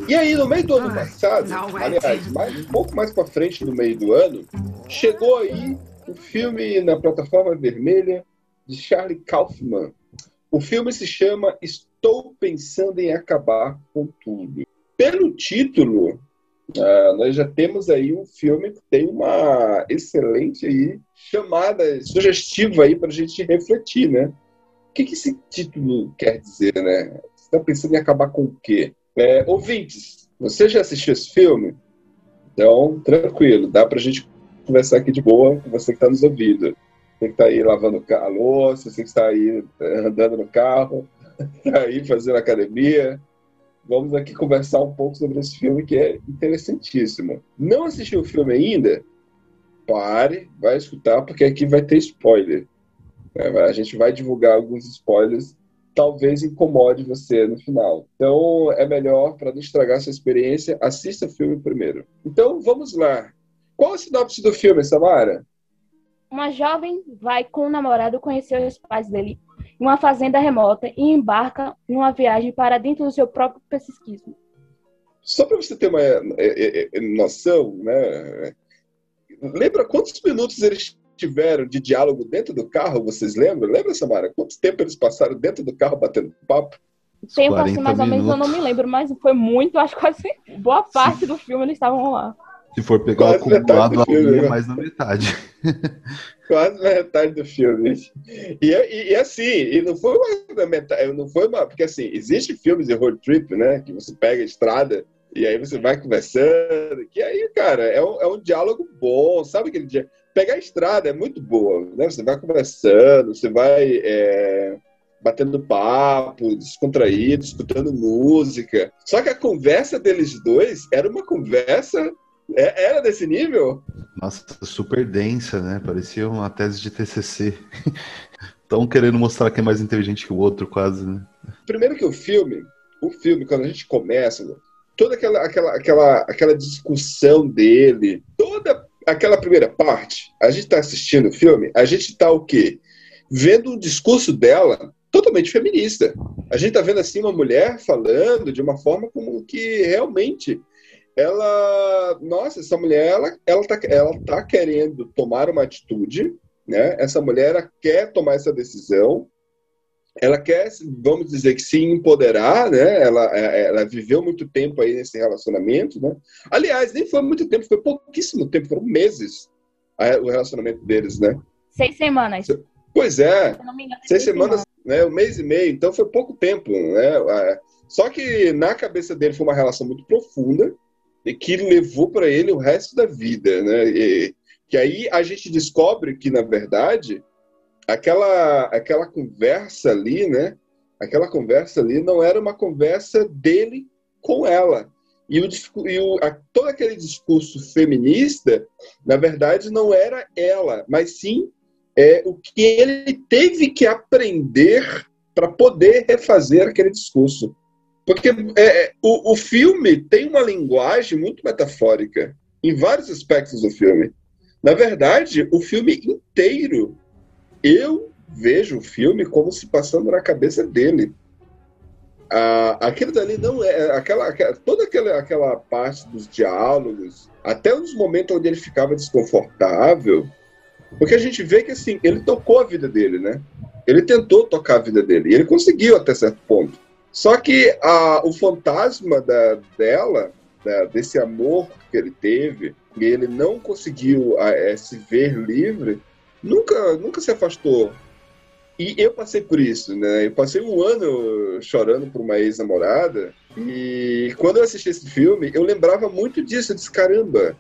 B: E aí, no meio do ano passado, aliás, mais, um pouco mais para frente do meio do ano, chegou aí o filme na plataforma vermelha de Charlie Kaufman. O filme se chama Estou Pensando em Acabar com Tudo. Pelo título, Uh, nós já temos aí um filme que tem uma excelente aí chamada sugestiva aí para a gente refletir, né? O que, que esse título quer dizer, né? Você está pensando em acabar com o quê? É, ouvintes, você já assistiu esse filme? Então, tranquilo, dá para a gente conversar aqui de boa com você que está nos ouvindo. Você que está aí lavando a louça, você que está aí é, andando no carro, está aí fazendo academia, vamos aqui conversar um pouco sobre esse filme que é interessantíssimo. Não assistiu o filme ainda? Pare, vai escutar, porque aqui vai ter spoiler. É, a gente vai divulgar alguns spoilers, talvez incomode você no final. Então é melhor, para não estragar sua experiência, assista o filme primeiro. Então vamos lá. Qual a sinopse do filme, Samara?
C: Uma jovem vai com o namorado conhecer os pais dele em uma fazenda remota e embarca em uma viagem para dentro do seu próprio psiquismo.
B: Só para você ter uma é, é, é, noção, né? Lembra quantos minutos eles tiveram de diálogo dentro do carro? Vocês lembram? Lembra, Samara? Quanto tempo eles passaram dentro do carro batendo papo?
C: Tempo assim, mais ou menos, eu não me lembro, mas foi muito, acho que quase boa parte do filme eles estavam lá.
D: Se for pegar
B: Quase
D: o acumulado
B: filme,
D: é
B: né?
D: mais da metade.
B: Quase metade do filme. E, e, e assim, e não foi uma da metade, não foi uma. Porque assim, existe filmes de road trip, né? Que você pega a estrada e aí você vai conversando. Que aí, cara, é um, é um diálogo bom, sabe aquele dia? Pegar a estrada é muito boa, né? Você vai conversando, você vai é, batendo papo, descontraído, escutando música. Só que a conversa deles dois era uma conversa. É- Era desse nível?
D: Nossa, super densa, né? Parecia uma tese de TCC. Estão querendo mostrar que é mais inteligente que o outro, quase, né?
B: Primeiro que o filme, o filme, quando a gente começa, toda aquela, aquela, aquela, aquela discussão dele, toda aquela primeira parte, a gente tá assistindo o filme, a gente tá o quê? Vendo um discurso dela totalmente feminista. A gente tá vendo assim uma mulher falando de uma forma como que realmente ela, nossa, essa mulher ela, ela, tá, ela tá querendo tomar uma atitude, né? Essa mulher quer tomar essa decisão ela quer, vamos dizer que se empoderar, né? Ela, ela viveu muito tempo aí nesse relacionamento, né? Aliás, nem foi muito tempo, foi pouquíssimo tempo, foram meses a- o relacionamento deles, né?
C: Seis semanas. Se
B: Pois é,
C: engano, é
B: seis semanas, né? Um mês e meio, então foi pouco tempo, né? É, Só que na cabeça dele foi uma relação muito profunda que levou para ele o resto da vida, né? E, que aí a gente descobre que na verdade aquela aquela conversa ali, né? Aquela conversa ali não era uma conversa dele com ela. E, o, e o, a- todo aquele discurso feminista, na verdade, não era ela, mas sim é, o que ele teve que aprender para poder refazer aquele discurso. Porque é, o, o filme tem uma linguagem muito metafórica em vários aspectos do filme. Na verdade, o filme inteiro, eu vejo o filme como se passando na cabeça dele. Ah, aquilo dali não é aquela, aquela- toda aquela, aquela parte dos diálogos, até os momentos onde ele ficava desconfortável, porque a gente vê que assim ele tocou a vida dele, né? Ele tentou tocar a vida dele e ele conseguiu até certo ponto. Só que ah, o fantasma da, dela, da- desse amor que ele teve, e ele não conseguiu ah, eh, se ver livre, nunca, nunca se afastou. E eu passei por isso, né? Eu passei um ano chorando por uma ex-namorada. E quando eu assisti esse filme, eu lembrava muito disso. Eu disse, caramba,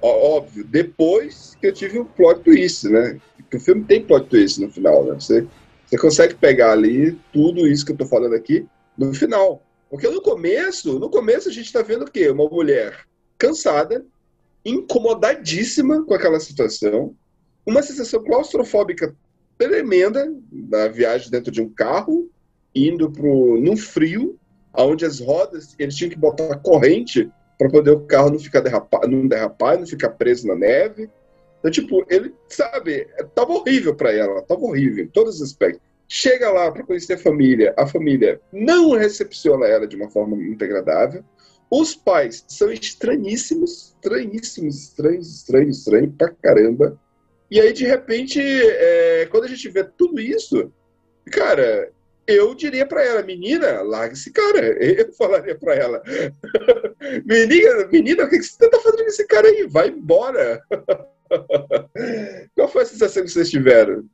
B: óbvio, depois que eu tive um plot twist, né? Porque o filme tem plot twist no final, né? Você, você consegue pegar ali tudo isso que eu tô falando aqui no final. Porque no começo, no começo a gente tá vendo o quê? Uma mulher cansada, incomodadíssima com aquela situação, uma sensação claustrofóbica tremenda na viagem dentro de um carro, indo pro, num frio, onde as rodas, eles tinham que botar corrente para poder o carro não ficar derrapar, não derrapar, não ficar preso na neve. Então, tipo, ele, sabe, tava horrível para ela, tava horrível em todos os aspectos. Chega lá para conhecer a família, a família não recepciona ela de uma forma muito agradável. Os pais são estranhíssimos, estranhíssimos, estranhos, estranhos, estranhos pra caramba. E aí, de repente, é, quando a gente vê tudo isso, cara, eu diria pra ela, menina, larga esse cara. Eu falaria pra ela, menina, menina, o que você tá fazendo com esse cara aí? Vai embora. Qual foi a sensação que vocês tiveram?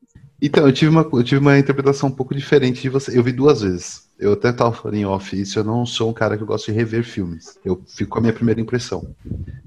D: Então, eu tive, uma, eu tive uma interpretação um pouco diferente de você. Eu vi duas vezes. Eu até tava falando em off isso, eu não sou um cara que eu gosto de rever filmes. Eu fico com a minha primeira impressão.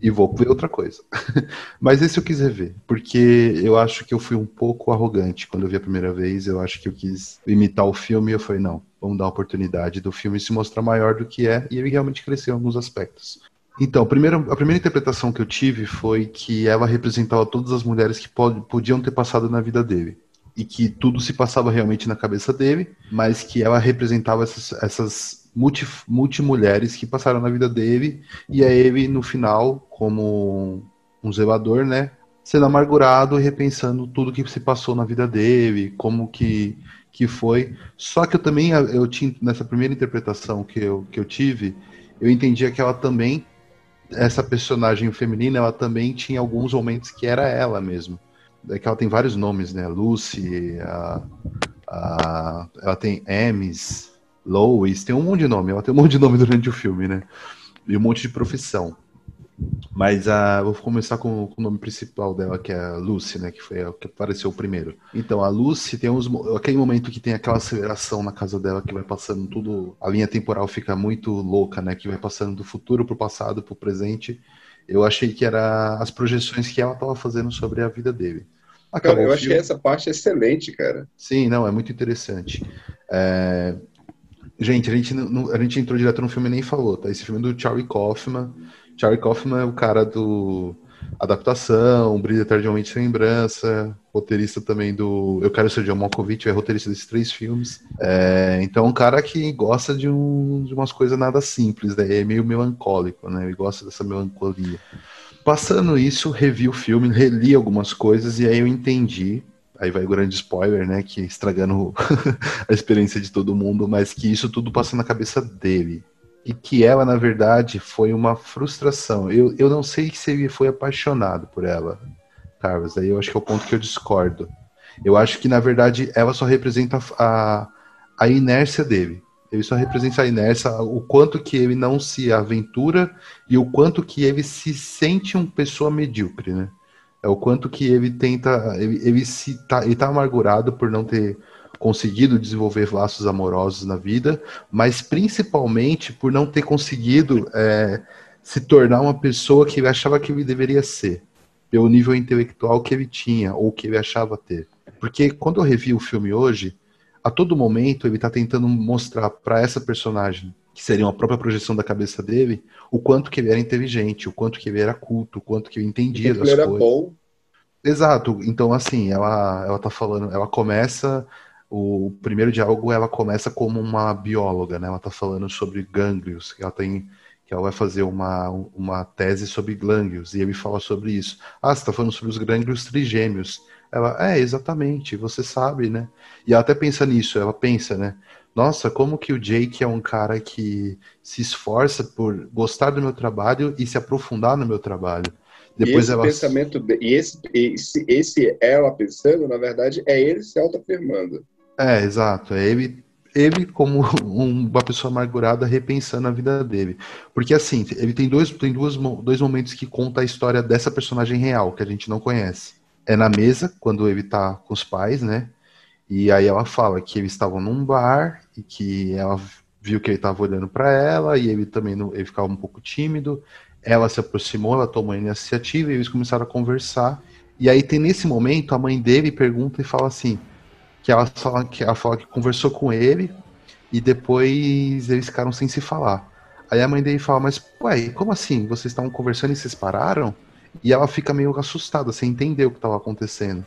D: E vou ver outra coisa. Mas esse eu quis rever, porque eu acho que eu fui um pouco arrogante quando eu vi a primeira vez. Eu acho que eu quis imitar o filme e eu falei, não, vamos dar a oportunidade do filme se mostrar maior do que é. E ele realmente cresceu em alguns aspectos. Então, primeiro, a primeira interpretação que eu tive foi que ela representava todas as mulheres que pod- podiam ter passado na vida dele e que tudo se passava realmente na cabeça dele, mas que ela representava essas, essas multi, multimulheres que passaram na vida dele, e é ele, no final, como um zelador, né, sendo amargurado e repensando tudo que se passou na vida dele, como que, que foi. Só que eu também, eu tinha, nessa primeira interpretação que eu, que eu tive, eu entendia que ela também, essa personagem feminina, ela também tinha alguns momentos que era ela mesmo é que ela tem vários nomes, né? Lucy, a, a, ela tem Ames, Lois, tem um monte de nome. Ela tem um monte de nome durante o filme, né? E um monte de profissão. Mas a, vou começar com, com, o nome principal dela, que é a Lucy, né? Que foi a que apareceu primeiro. Então, a Lucy tem uns, aquele momento que tem aquela aceleração na casa dela que vai passando tudo. A linha temporal fica muito louca, né? Que vai passando do futuro pro passado, pro presente. Eu achei que era as projeções que ela estava fazendo sobre a vida dele.
B: Acabou cara, eu achei essa parte excelente, cara.
D: Sim, não, é muito interessante. É... Gente, a gente, não, a gente entrou direto no filme e nem falou, tá? Esse filme é do Charlie Kaufman. Charlie Kaufman é o cara do Adaptação, Brilha Tardiamente Sem Lembrança, roteirista também do Eu Quero Ser John Malkovich, é roteirista desses três filmes. É, então, um cara que gosta de, um, de umas coisas nada simples, né? É meio melancólico, né? Ele gosta dessa melancolia. Passando isso, revi o filme, reli algumas coisas e aí eu entendi aí vai o grande spoiler, né, que estragando a experiência de todo mundo, mas que isso tudo passa na cabeça dele e que ela, na verdade, foi uma frustração. Eu, eu não sei se ele foi apaixonado por ela, Carlos. Aí eu acho que é o ponto que eu discordo. Eu acho que, na verdade, ela só representa a, a inércia dele. Ele só representa a inércia, o quanto que ele não se aventura e o quanto que ele se sente uma pessoa medíocre, né? É o quanto que ele tenta, ele, ele se tá, ele tá amargurado por não ter conseguido desenvolver laços amorosos na vida, mas principalmente por não ter conseguido é, se tornar uma pessoa que ele achava que ele deveria ser, pelo nível intelectual que ele tinha ou que ele achava ter. Porque quando eu revi o filme hoje, a todo momento ele está tentando mostrar para essa personagem, que seria uma própria projeção da cabeça dele, o quanto que ele era inteligente, o quanto que ele era culto, o quanto que ele entendia das coisas. Bom. Exato. Então, assim, ela, ela tá falando, ela começa o primeiro diálogo ela começa como uma bióloga, né? Ela está falando sobre gânglios, que ela tem que ela vai fazer uma, uma tese sobre gânglios, e ele fala sobre isso. Ah, você está falando sobre os gânglios trigêmeos. Ela, é, exatamente, você sabe, né? E ela até pensa nisso, ela pensa, né? Nossa, como que o Jake é um cara que se esforça por gostar do meu trabalho e se aprofundar no meu trabalho.
B: Depois e esse ela... pensamento, e esse, esse, esse ela pensando, na verdade, é ele se autoafirmando.
D: É, exato. É ele, ele como uma pessoa amargurada repensando a vida dele. Porque assim, ele tem dois, tem duas, dois momentos que conta a história dessa personagem real, que a gente não conhece. É na mesa, quando ele tá com os pais, né? E aí ela fala que eles estavam num bar e que ela viu que ele estava olhando para ela e ele também não, ele ficava um pouco tímido. Ela se aproximou, ela tomou a iniciativa e eles começaram a conversar. E aí tem nesse momento a mãe dele pergunta e fala assim: que ela fala que, ela fala que conversou com ele e depois eles ficaram sem se falar. Aí a mãe dele fala, mas ué, como assim? Vocês estavam conversando e vocês pararam? E ela fica meio assustada, sem entender o que estava acontecendo.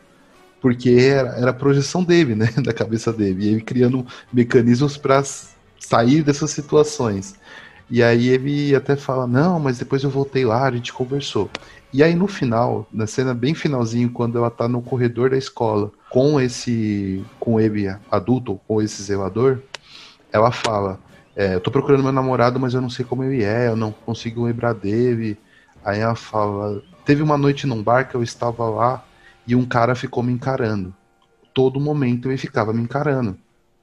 D: Porque era, era a projeção dele, né? Da cabeça dele. E ele criando mecanismos para sair dessas situações. E aí ele até fala, não, mas depois eu voltei lá, a gente conversou. E aí no final, na cena bem finalzinho, quando ela tá no corredor da escola com esse, com ele adulto, com esse zelador, ela fala, é, eu tô procurando meu namorado, mas eu não sei como ele é, eu não consigo lembrar dele. Aí ela fala, teve uma noite num bar que eu estava lá e um cara ficou me encarando. Todo momento ele ficava me encarando.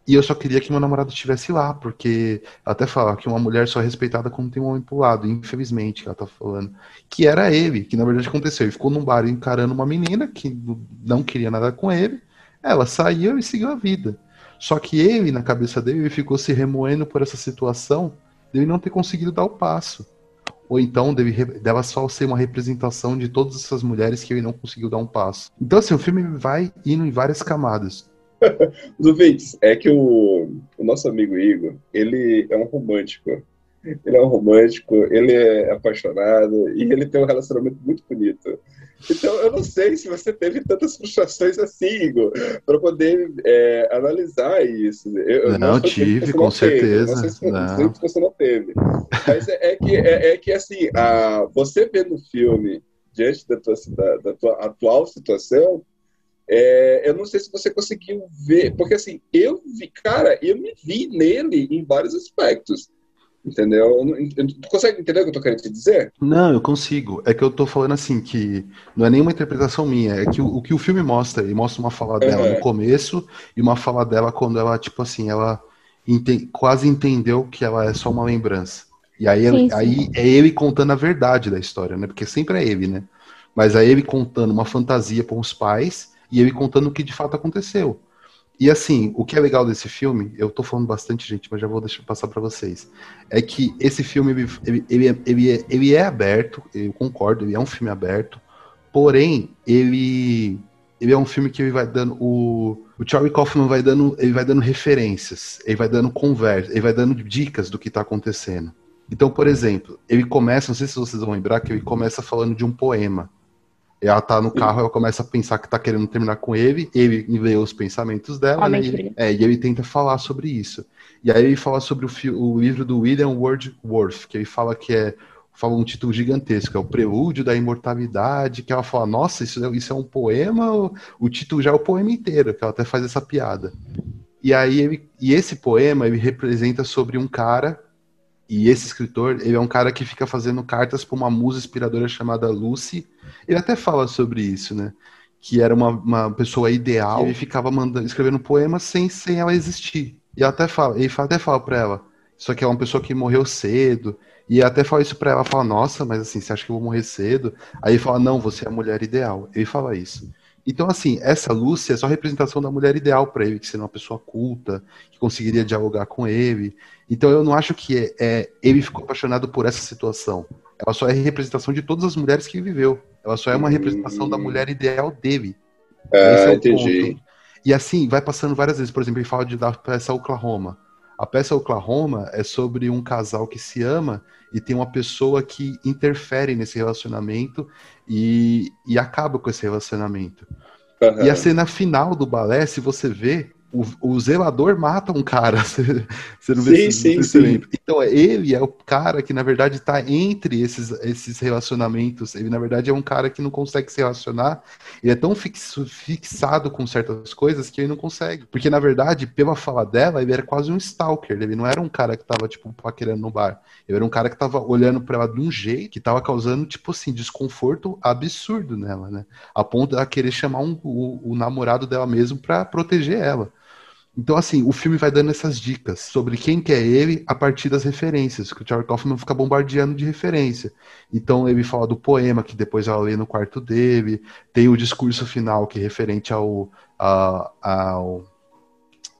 D: E eu só queria que meu namorado estivesse lá, porque até fala que uma mulher só é respeitada quando tem um homem pro lado, infelizmente, ela tá falando. Que era ele, que na verdade aconteceu. Ele ficou num bar encarando uma menina que não queria nada com ele. Ela saiu e seguiu a vida. Só que ele, na cabeça dele, ele ficou se remoendo por essa situação de ele não ter conseguido dar o passo. Ou então deve, dela só ser uma representação de todas essas mulheres que ele não conseguiu dar um passo. Então, assim, o filme vai indo em várias camadas.
B: Ouvintes, é que o, o nosso amigo Igor, ele é um romântico. Ele é um romântico, ele é apaixonado e ele tem um relacionamento muito bonito. Então, eu não sei se você teve tantas frustrações assim, Igor, para poder é, analisar isso.
D: Eu, não, não tive, com certeza. Não sei se, não.
B: Sei se você não teve. Mas é, é que, é, é, que, assim, a, você vendo o filme diante da tua, da, da tua atual situação, é, eu não sei se você conseguiu ver, porque assim, eu vi, cara, eu me vi nele em vários aspectos. Entendeu? Tu consegue entender o que eu tô querendo te dizer?
D: Não, eu consigo. É que eu tô falando assim, que não é nenhuma interpretação minha, é que o, o que o filme mostra, ele mostra uma fala dela uhum. no começo e uma fala dela quando ela, tipo assim, ela ente quase entendeu que ela é só uma lembrança. E aí,
C: Sim, sim.
D: aí é ele contando a verdade da história, né? Porque sempre é ele, né? Mas aí ele contando uma fantasia para os pais e ele contando o que de fato aconteceu. E assim, o que é legal desse filme, eu tô falando bastante, gente, mas já vou deixar passar para vocês, é que esse filme, ele, ele, é, ele, é, ele é aberto, eu concordo, ele é um filme aberto, porém, ele, ele é um filme que ele vai dando, o, o Charlie Kaufman vai dando, ele vai dando referências, ele vai dando conversa, ele vai dando dicas do que tá acontecendo. Então, por exemplo, ele começa, não sei se vocês vão lembrar, que ele começa falando de um poema. Ela tá no carro, ela começa a pensar que tá querendo terminar com ele, ele lê os pensamentos dela, né, e, é, e ele tenta falar sobre isso. E aí ele fala sobre o, o livro do William Wordsworth, que ele fala que é fala um título gigantesco, é o Prelúdio da Imortalidade, que ela fala, nossa, isso, é- isso é um poema, o, o título já é o poema inteiro, que ela até faz essa piada. E aí ele, e esse poema ele representa sobre um cara e esse escritor, ele é um cara que fica fazendo cartas para uma musa inspiradora chamada Lucy. Ele até fala sobre isso, né? Que era uma, uma pessoa ideal. Ele ficava mandando, escrevendo poemas sem, sem ela existir. E até fala, ele até fala para ela, só que é uma pessoa que morreu cedo. E até fala isso pra ela, fala, nossa, mas assim, você acha que eu vou morrer cedo? Aí ele fala, não, você é a mulher ideal. Ele fala isso. Então, assim, essa Lúcia é só a representação da mulher ideal para ele, que seria uma pessoa culta, que conseguiria dialogar com ele. Então, eu não acho que é, é- ele ficou apaixonado por essa situação. Ela só é representação de todas as mulheres que ele viveu. Ela só é uma representação da mulher ideal dele.
B: Ah,
D: Esse é o
B: entendi.
D: ponto. E assim, vai passando várias vezes. Por exemplo, ele fala de, da peça Oklahoma. A peça Oklahoma é sobre um casal que se ama e tem uma pessoa que interfere nesse relacionamento e, e acaba com esse relacionamento.
B: Aham.
D: E a cena final do balé, se você vê, o, o zelador mata um cara. Você, você não vê
B: Sim,
D: se-
B: sim, sim.
D: Então, ele é o cara que, na verdade, está entre esses, esses relacionamentos. Ele, na verdade, é um cara que não consegue se relacionar. Ele é tão fixo- fixado com certas coisas que ele não consegue. Porque, na verdade, pela fala dela, ele era quase um stalker. Ele não era um cara que tava, tipo, paquerando no bar. Ele era um cara que tava olhando pra ela de um jeito que tava causando, tipo assim, desconforto absurdo nela, né? A ponto dela querer chamar um- o, o namorado dela mesmo pra proteger ela. Então, assim, o filme vai dando essas dicas sobre quem que é ele a partir das referências, que o Charlie Kaufman fica bombardeando de referência. Então, ele fala do poema que depois ela lê no quarto dele, tem o discurso final que é referente ao, a- ao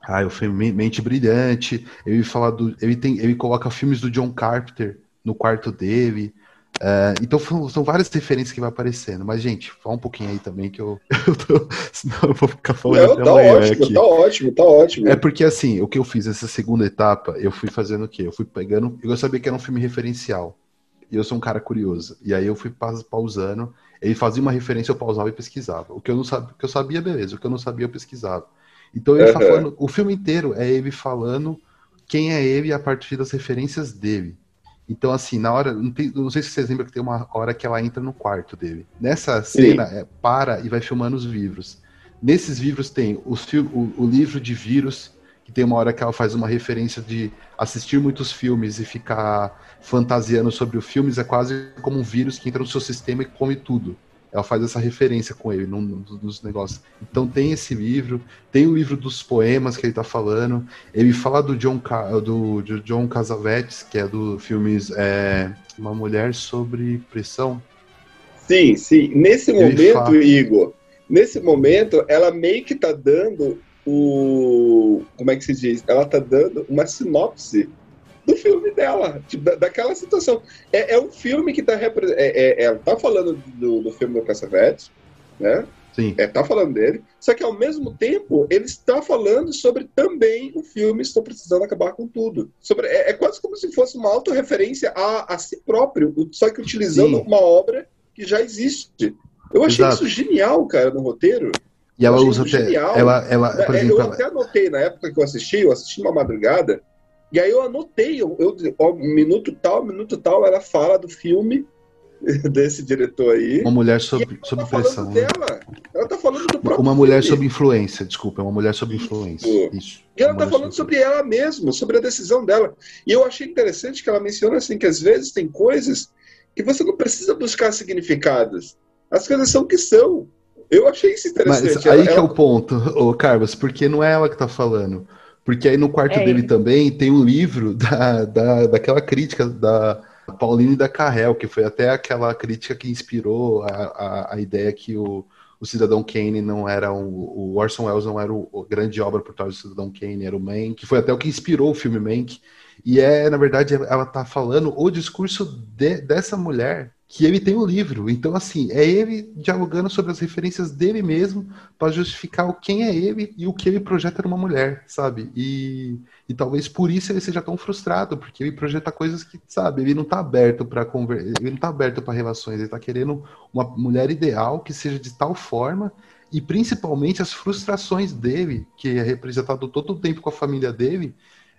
D: ah, o filme Mente Brilhante. Ele fala do, ele tem, ele coloca filmes do John Carpenter no quarto dele. É, então são, várias referências que vai aparecendo. Mas gente, fala um pouquinho aí também que eu, eu tô, senão eu vou ficar falando
B: Não,
D: até
B: tá
D: amanhã
B: ótimo,
D: aqui.
B: tá ótimo, tá ótimo.
D: É porque assim, o que eu fiz essa segunda etapa, eu fui fazendo o quê? Eu fui pegando, eu sabia que era um filme referencial. E eu sou um cara curioso. E aí eu fui pa- pausando, ele fazia uma referência, eu pausava e pesquisava. O que eu não sabia, o que eu sabia, beleza. O que eu não sabia, eu pesquisava. Então ele tá
B: Aham.
D: falando, o filme inteiro é ele falando quem é ele a partir das referências dele. Então, assim, na hora. Não, tem- não sei se vocês lembram que tem uma hora que ela entra no quarto dele. Nessa cena, é, para e vai filmando os livros. Nesses livros tem os o, o livro de vírus, que tem uma hora que ela faz uma referência de assistir muitos filmes e ficar fantasiando sobre os filmes, é quase como um vírus que entra no seu sistema e come tudo. Ela faz essa referência com ele num, dos negócios. Então tem esse livro, tem o livro dos poemas que ele tá falando. Ele fala do John, do, de John Casavetes, que é do filmes é, Uma Mulher sobre Pressão.
B: Sim, sim. Nesse
D: Ele
B: momento,
D: fala-
B: Igor, nesse momento, ela meio que tá dando o. Como é que se diz? Ela tá dando uma sinopse do filme dela, tipo, da- daquela situação. É, é um filme que tá. repre- É, é- ela tá falando do, do filme do Cassavetes, né?
D: Sim.
B: É, tá falando dele. Só que ao mesmo tempo, ele está falando sobre também o filme Estou Precisando Acabar com Tudo. Sobre, é, é quase como se fosse uma autorreferência a, a si próprio, só que utilizando
D: Sim.
B: uma obra que já existe. Eu achei
D: Exato.
B: isso genial, cara, no roteiro.
D: E ela usa até.
B: genial.
D: Ela, ela, por
B: É,
D: exemplo,
B: eu
D: ela-
B: até anotei na época que eu assisti, eu assisti numa madrugada, e aí eu anotei, eu, eu, ó, minuto tal, minuto tal, ela fala do filme desse diretor aí.
D: uma mulher sob, sob
B: Ela tá
D: pressão. né?
B: dela. Ela tá falando do próprio
D: Uma mulher
B: filme.
D: sob influência, desculpa, é uma mulher sob influência. Isso.
B: E ela
D: Uma
B: tá falando
D: sob-
B: sobre ela mesma, sobre a decisão dela. E eu achei interessante que ela menciona assim que às vezes tem coisas que você não precisa buscar significados. As coisas são o que são. Eu achei isso interessante.
D: Mas aí
B: Ela-
D: que é
B: ela-
D: o ponto, ô Carlos, porque não é ela que tá falando. Porque aí no quarto
C: É
D: dele
C: ele.
D: também tem um livro da, da, daquela crítica da Pauline da Carrel, que foi até aquela crítica que inspirou a, a, a ideia que o, o Cidadão Kane não era um, o Orson Welles não era o, o grande obra por trás do Cidadão Kane, era o Mank, que foi até o que inspirou o filme Mank. E é, na verdade, ela tá falando o discurso de- dessa mulher que ele tem o livro. Então, assim, é ele dialogando sobre as referências dele mesmo para justificar o quem é ele e o que ele projeta numa mulher, sabe? E, e talvez por isso ele seja tão frustrado, porque ele projeta coisas que, sabe, ele não tá aberto para conver... ele não tá aberto para relações, ele tá querendo uma mulher ideal que seja de tal forma e principalmente as frustrações dele, que é representado todo o tempo com a família dele,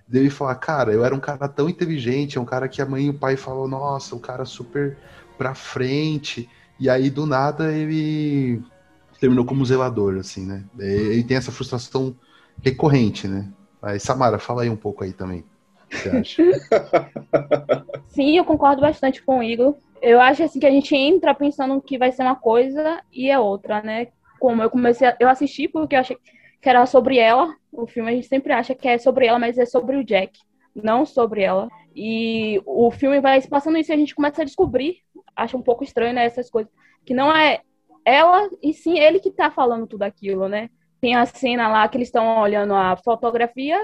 D: dele falar, cara, eu era um cara tão inteligente, é um cara que a mãe e o pai falam, nossa, um cara super pra frente, e aí do nada ele terminou como zelador, assim, né? Ele tem essa frustração recorrente, né? Aí, Samara, fala aí um pouco aí também. O que você acha?
C: Sim, eu concordo bastante com o Igor. Eu acho assim que a gente entra pensando que vai ser uma coisa e é outra, né? Como eu comecei, a, eu assisti porque eu achei que era sobre ela. O filme a gente sempre acha que é sobre ela, mas é sobre o Jack, não sobre ela. E o filme vai se passando isso e a gente começa a descobrir, acho um pouco estranho, né, essas coisas, que não é ela e sim ele que tá falando tudo aquilo, né? Tem a cena lá que eles estão olhando a fotografia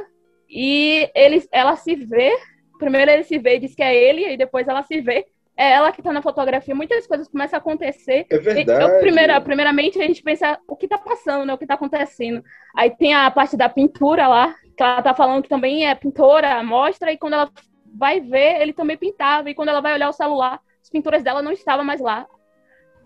C: e eles, ela se vê primeiro ele se vê e diz que é ele, e depois ela se vê. É ela que tá na fotografia. Muitas coisas começam a acontecer.
B: É verdade.
C: Eu, primeira, primeiramente, a gente pensa o que tá passando, né? O que tá acontecendo. Aí tem a parte da pintura lá, que ela tá falando que também é pintora, mostra, e quando ela vai ver, ele também pintava. E quando ela vai olhar o celular, as pinturas dela não estavam mais lá.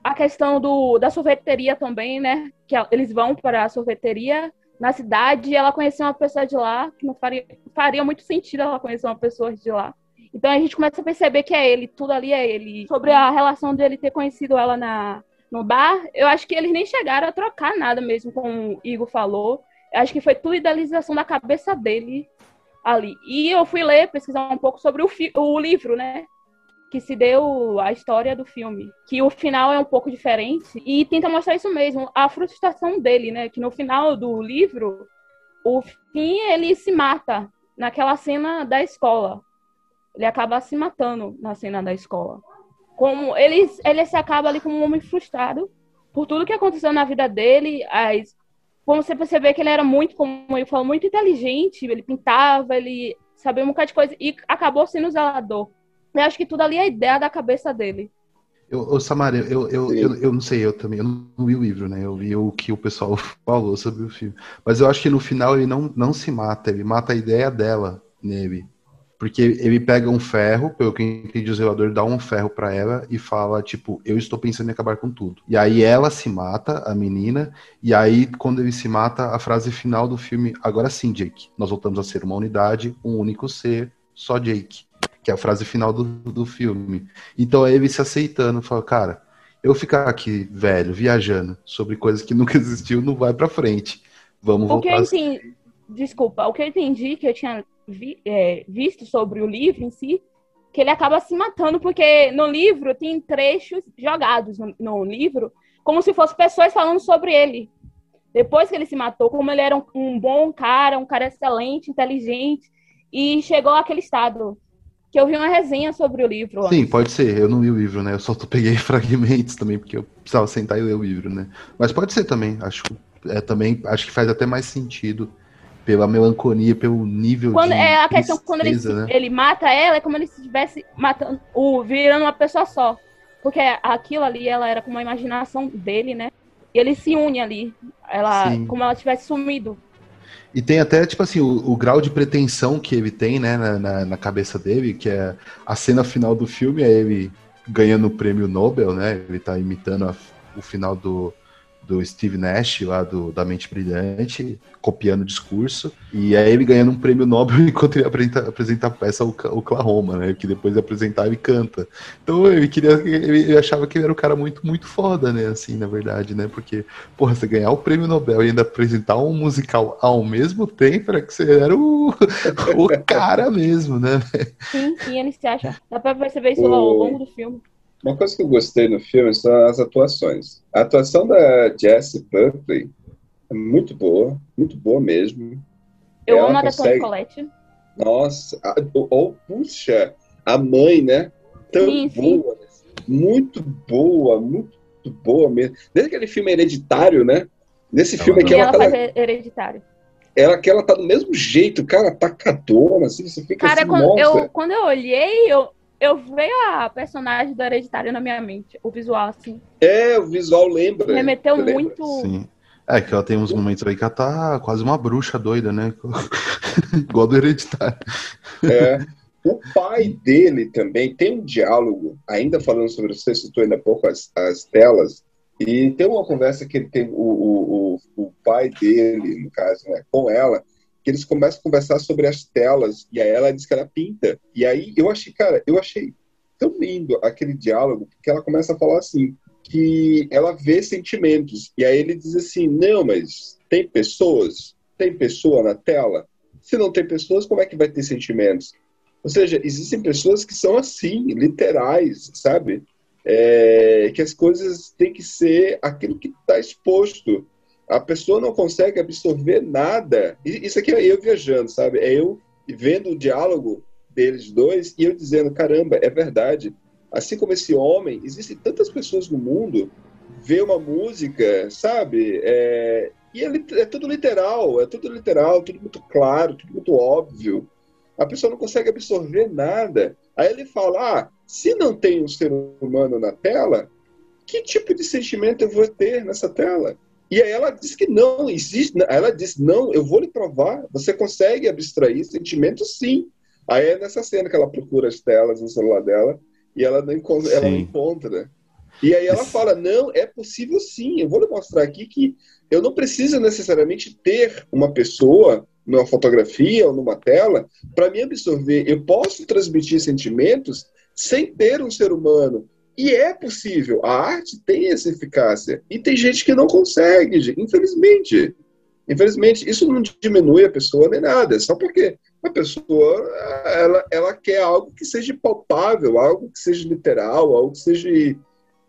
C: A questão do, da sorveteria também, né? Que eles vão para a sorveteria na cidade ela conheceu uma pessoa de lá, que não faria, faria muito sentido ela conhecer uma pessoa de lá. Então a gente começa a perceber que é ele, tudo ali é ele. Sobre a relação dele ter conhecido ela na, no bar, eu acho que eles nem chegaram a trocar nada mesmo, como o Igor falou. Eu acho que foi tudo idealização da cabeça dele ali. E eu fui ler, pesquisar um pouco sobre o, o livro, né? Que se deu a história do filme. Que o final é um pouco diferente e tenta mostrar isso mesmo, a frustração dele, né? Que no final do livro, o fim ele se mata naquela cena da escola. Ele acaba se matando na cena da escola. Como ele, ele se acaba ali como um homem frustrado por tudo que aconteceu na vida dele. As, como você perceber que ele era muito, como eu falo, muito inteligente. Ele pintava, ele sabia um bocado de coisa e acabou sendo zelador. Eu acho que tudo ali é a ideia da cabeça dele.
D: Eu, eu Samara, eu, eu, eu, eu, não sei, eu também, eu não vi o livro, né? Eu vi o que o pessoal falou sobre o filme. Mas eu acho que no final ele não, não se mata, ele mata a ideia dela nele. Porque ele pega um ferro, pelo que eu entendi, o zelador dá um ferro para ela e fala, tipo, eu estou pensando em acabar com tudo. E aí ela se mata, a menina, e aí quando ele se mata, a frase final do filme, agora sim, Jake, nós voltamos a ser uma unidade, um único ser, só Jake. Que é a frase final do, do filme. Então é ele se aceitando, fala, cara, eu ficar aqui, velho, viajando sobre coisas que nunca existiu, não vai pra frente. Vamos
C: o
D: voltar.
C: Que eu entendi, desculpa, o que eu entendi que eu tinha vi, é, visto sobre o livro em si, que ele acaba se matando, porque no livro tem trechos jogados no, no livro, como se fossem pessoas falando sobre ele. Depois que ele se matou, como ele era um, um bom cara, um cara excelente, inteligente, e chegou àquele estado que eu vi uma resenha sobre o livro.
D: Sim, pode ser. Eu não li o livro, né? Eu só peguei fragmentos também, porque eu precisava sentar e ler o livro, né? Mas pode ser também. Acho, é, também, acho que faz até mais sentido pela melancolia, pelo nível
C: quando,
D: de
C: É a questão quando ele,
D: né?
C: ele mata ela, é como ele se estivesse matando, o, virando uma pessoa só. Porque aquilo ali, ela era como a imaginação dele, né? E ele se une ali. Ela, Sim. como ela tivesse sumido.
D: E tem até, tipo assim, o, o, grau de pretensão que ele tem, né, na, na, na, cabeça dele, que é a cena final do filme, é ele ganhando o prêmio Nobel, né? Ele tá imitando a, o final do, do Steve Nash, lá do, da Mente Brilhante, copiando o discurso, e é ele ganhando um prêmio Nobel enquanto ele apresenta, apresenta a peça Oklahoma, né? Que depois de apresentar ele canta. Então ele queria. Ele, ele achava que ele era um cara muito, muito foda, né? Assim, na verdade, né? Porque, porra, você ganhar o prêmio Nobel e ainda apresentar um musical ao mesmo tempo, era que você era o, o cara mesmo, né?
C: Sim, sim, ele se acha. Dá pra perceber isso o... ao longo do filme.
B: Uma coisa que eu gostei no filme são as atuações. A atuação da Jessie Buckley é muito boa, muito boa mesmo.
C: Eu
B: Ela
C: amo a da
B: consegue-
C: Toni Collette.
B: Nossa, ou puxa, a mãe, né? Tão
C: Sim, sim.
B: boa, né? muito boa, muito boa mesmo. Desde aquele filme Hereditário, né? Nesse
D: Ela
B: filme
D: não-
B: aqui,
C: E
B: ela,
C: ela
B: tá,
C: faz hereditário.
B: ela, que ela tá do mesmo jeito, cara, atacadona, assim, você fica
C: Cara,
B: assim,
C: quando
B: nossa.
C: eu, quando eu olhei, eu, eu veio a personagem do hereditário na minha mente. O visual, assim.
B: É, o visual lembra.
C: Remeteu
B: lembra?
C: muito.
D: Sim. É, que ela tem uns momentos aí que ela tá quase uma bruxa doida, né? Igual do hereditário.
B: É. O pai dele também tem um diálogo, ainda falando sobre, você citou ainda há pouco as, as telas, e tem uma conversa que ele tem, o, o, o, o pai dele, no caso, né, com ela, eles começam a conversar sobre as telas, e aí ela diz que ela pinta. E aí eu achei, cara, eu achei tão lindo aquele diálogo, porque ela começa a falar assim, que ela vê sentimentos, e aí ele diz assim, não, mas tem pessoas, tem pessoa na tela, se não tem pessoas, como é que vai ter sentimentos? Ou seja, existem pessoas que são assim, literais, sabe? É, que as coisas têm que ser aquilo que está exposto. A pessoa não consegue absorver nada. Isso aqui é eu viajando, sabe? É eu vendo o diálogo deles dois e eu dizendo: caramba, é verdade. Assim como esse homem, existem tantas pessoas no mundo, vê uma música, sabe? É, e é, é tudo literal, é tudo literal, tudo muito claro, tudo muito óbvio a pessoa não consegue absorver nada. Aí ele fala: ah, se não tem um ser humano na tela, que tipo de sentimento eu vou ter nessa tela? E aí ela diz que não existe. Ela diz: não, eu vou lhe provar. Você consegue abstrair sentimentos, sim. Aí é nessa cena que ela procura as telas no celular dela e ela não encontra. Ela não encontra. E aí ela fala: não, é possível sim. Eu vou lhe mostrar aqui que eu não preciso necessariamente ter uma pessoa numa fotografia ou numa tela para me absorver. Eu posso transmitir sentimentos sem ter um ser humano. E é possível. A arte tem essa eficácia. E tem gente que não consegue, infelizmente. Infelizmente, isso não diminui a pessoa nem nada. Só porque a pessoa ela, ela quer algo que seja palpável, algo que seja literal, algo que seja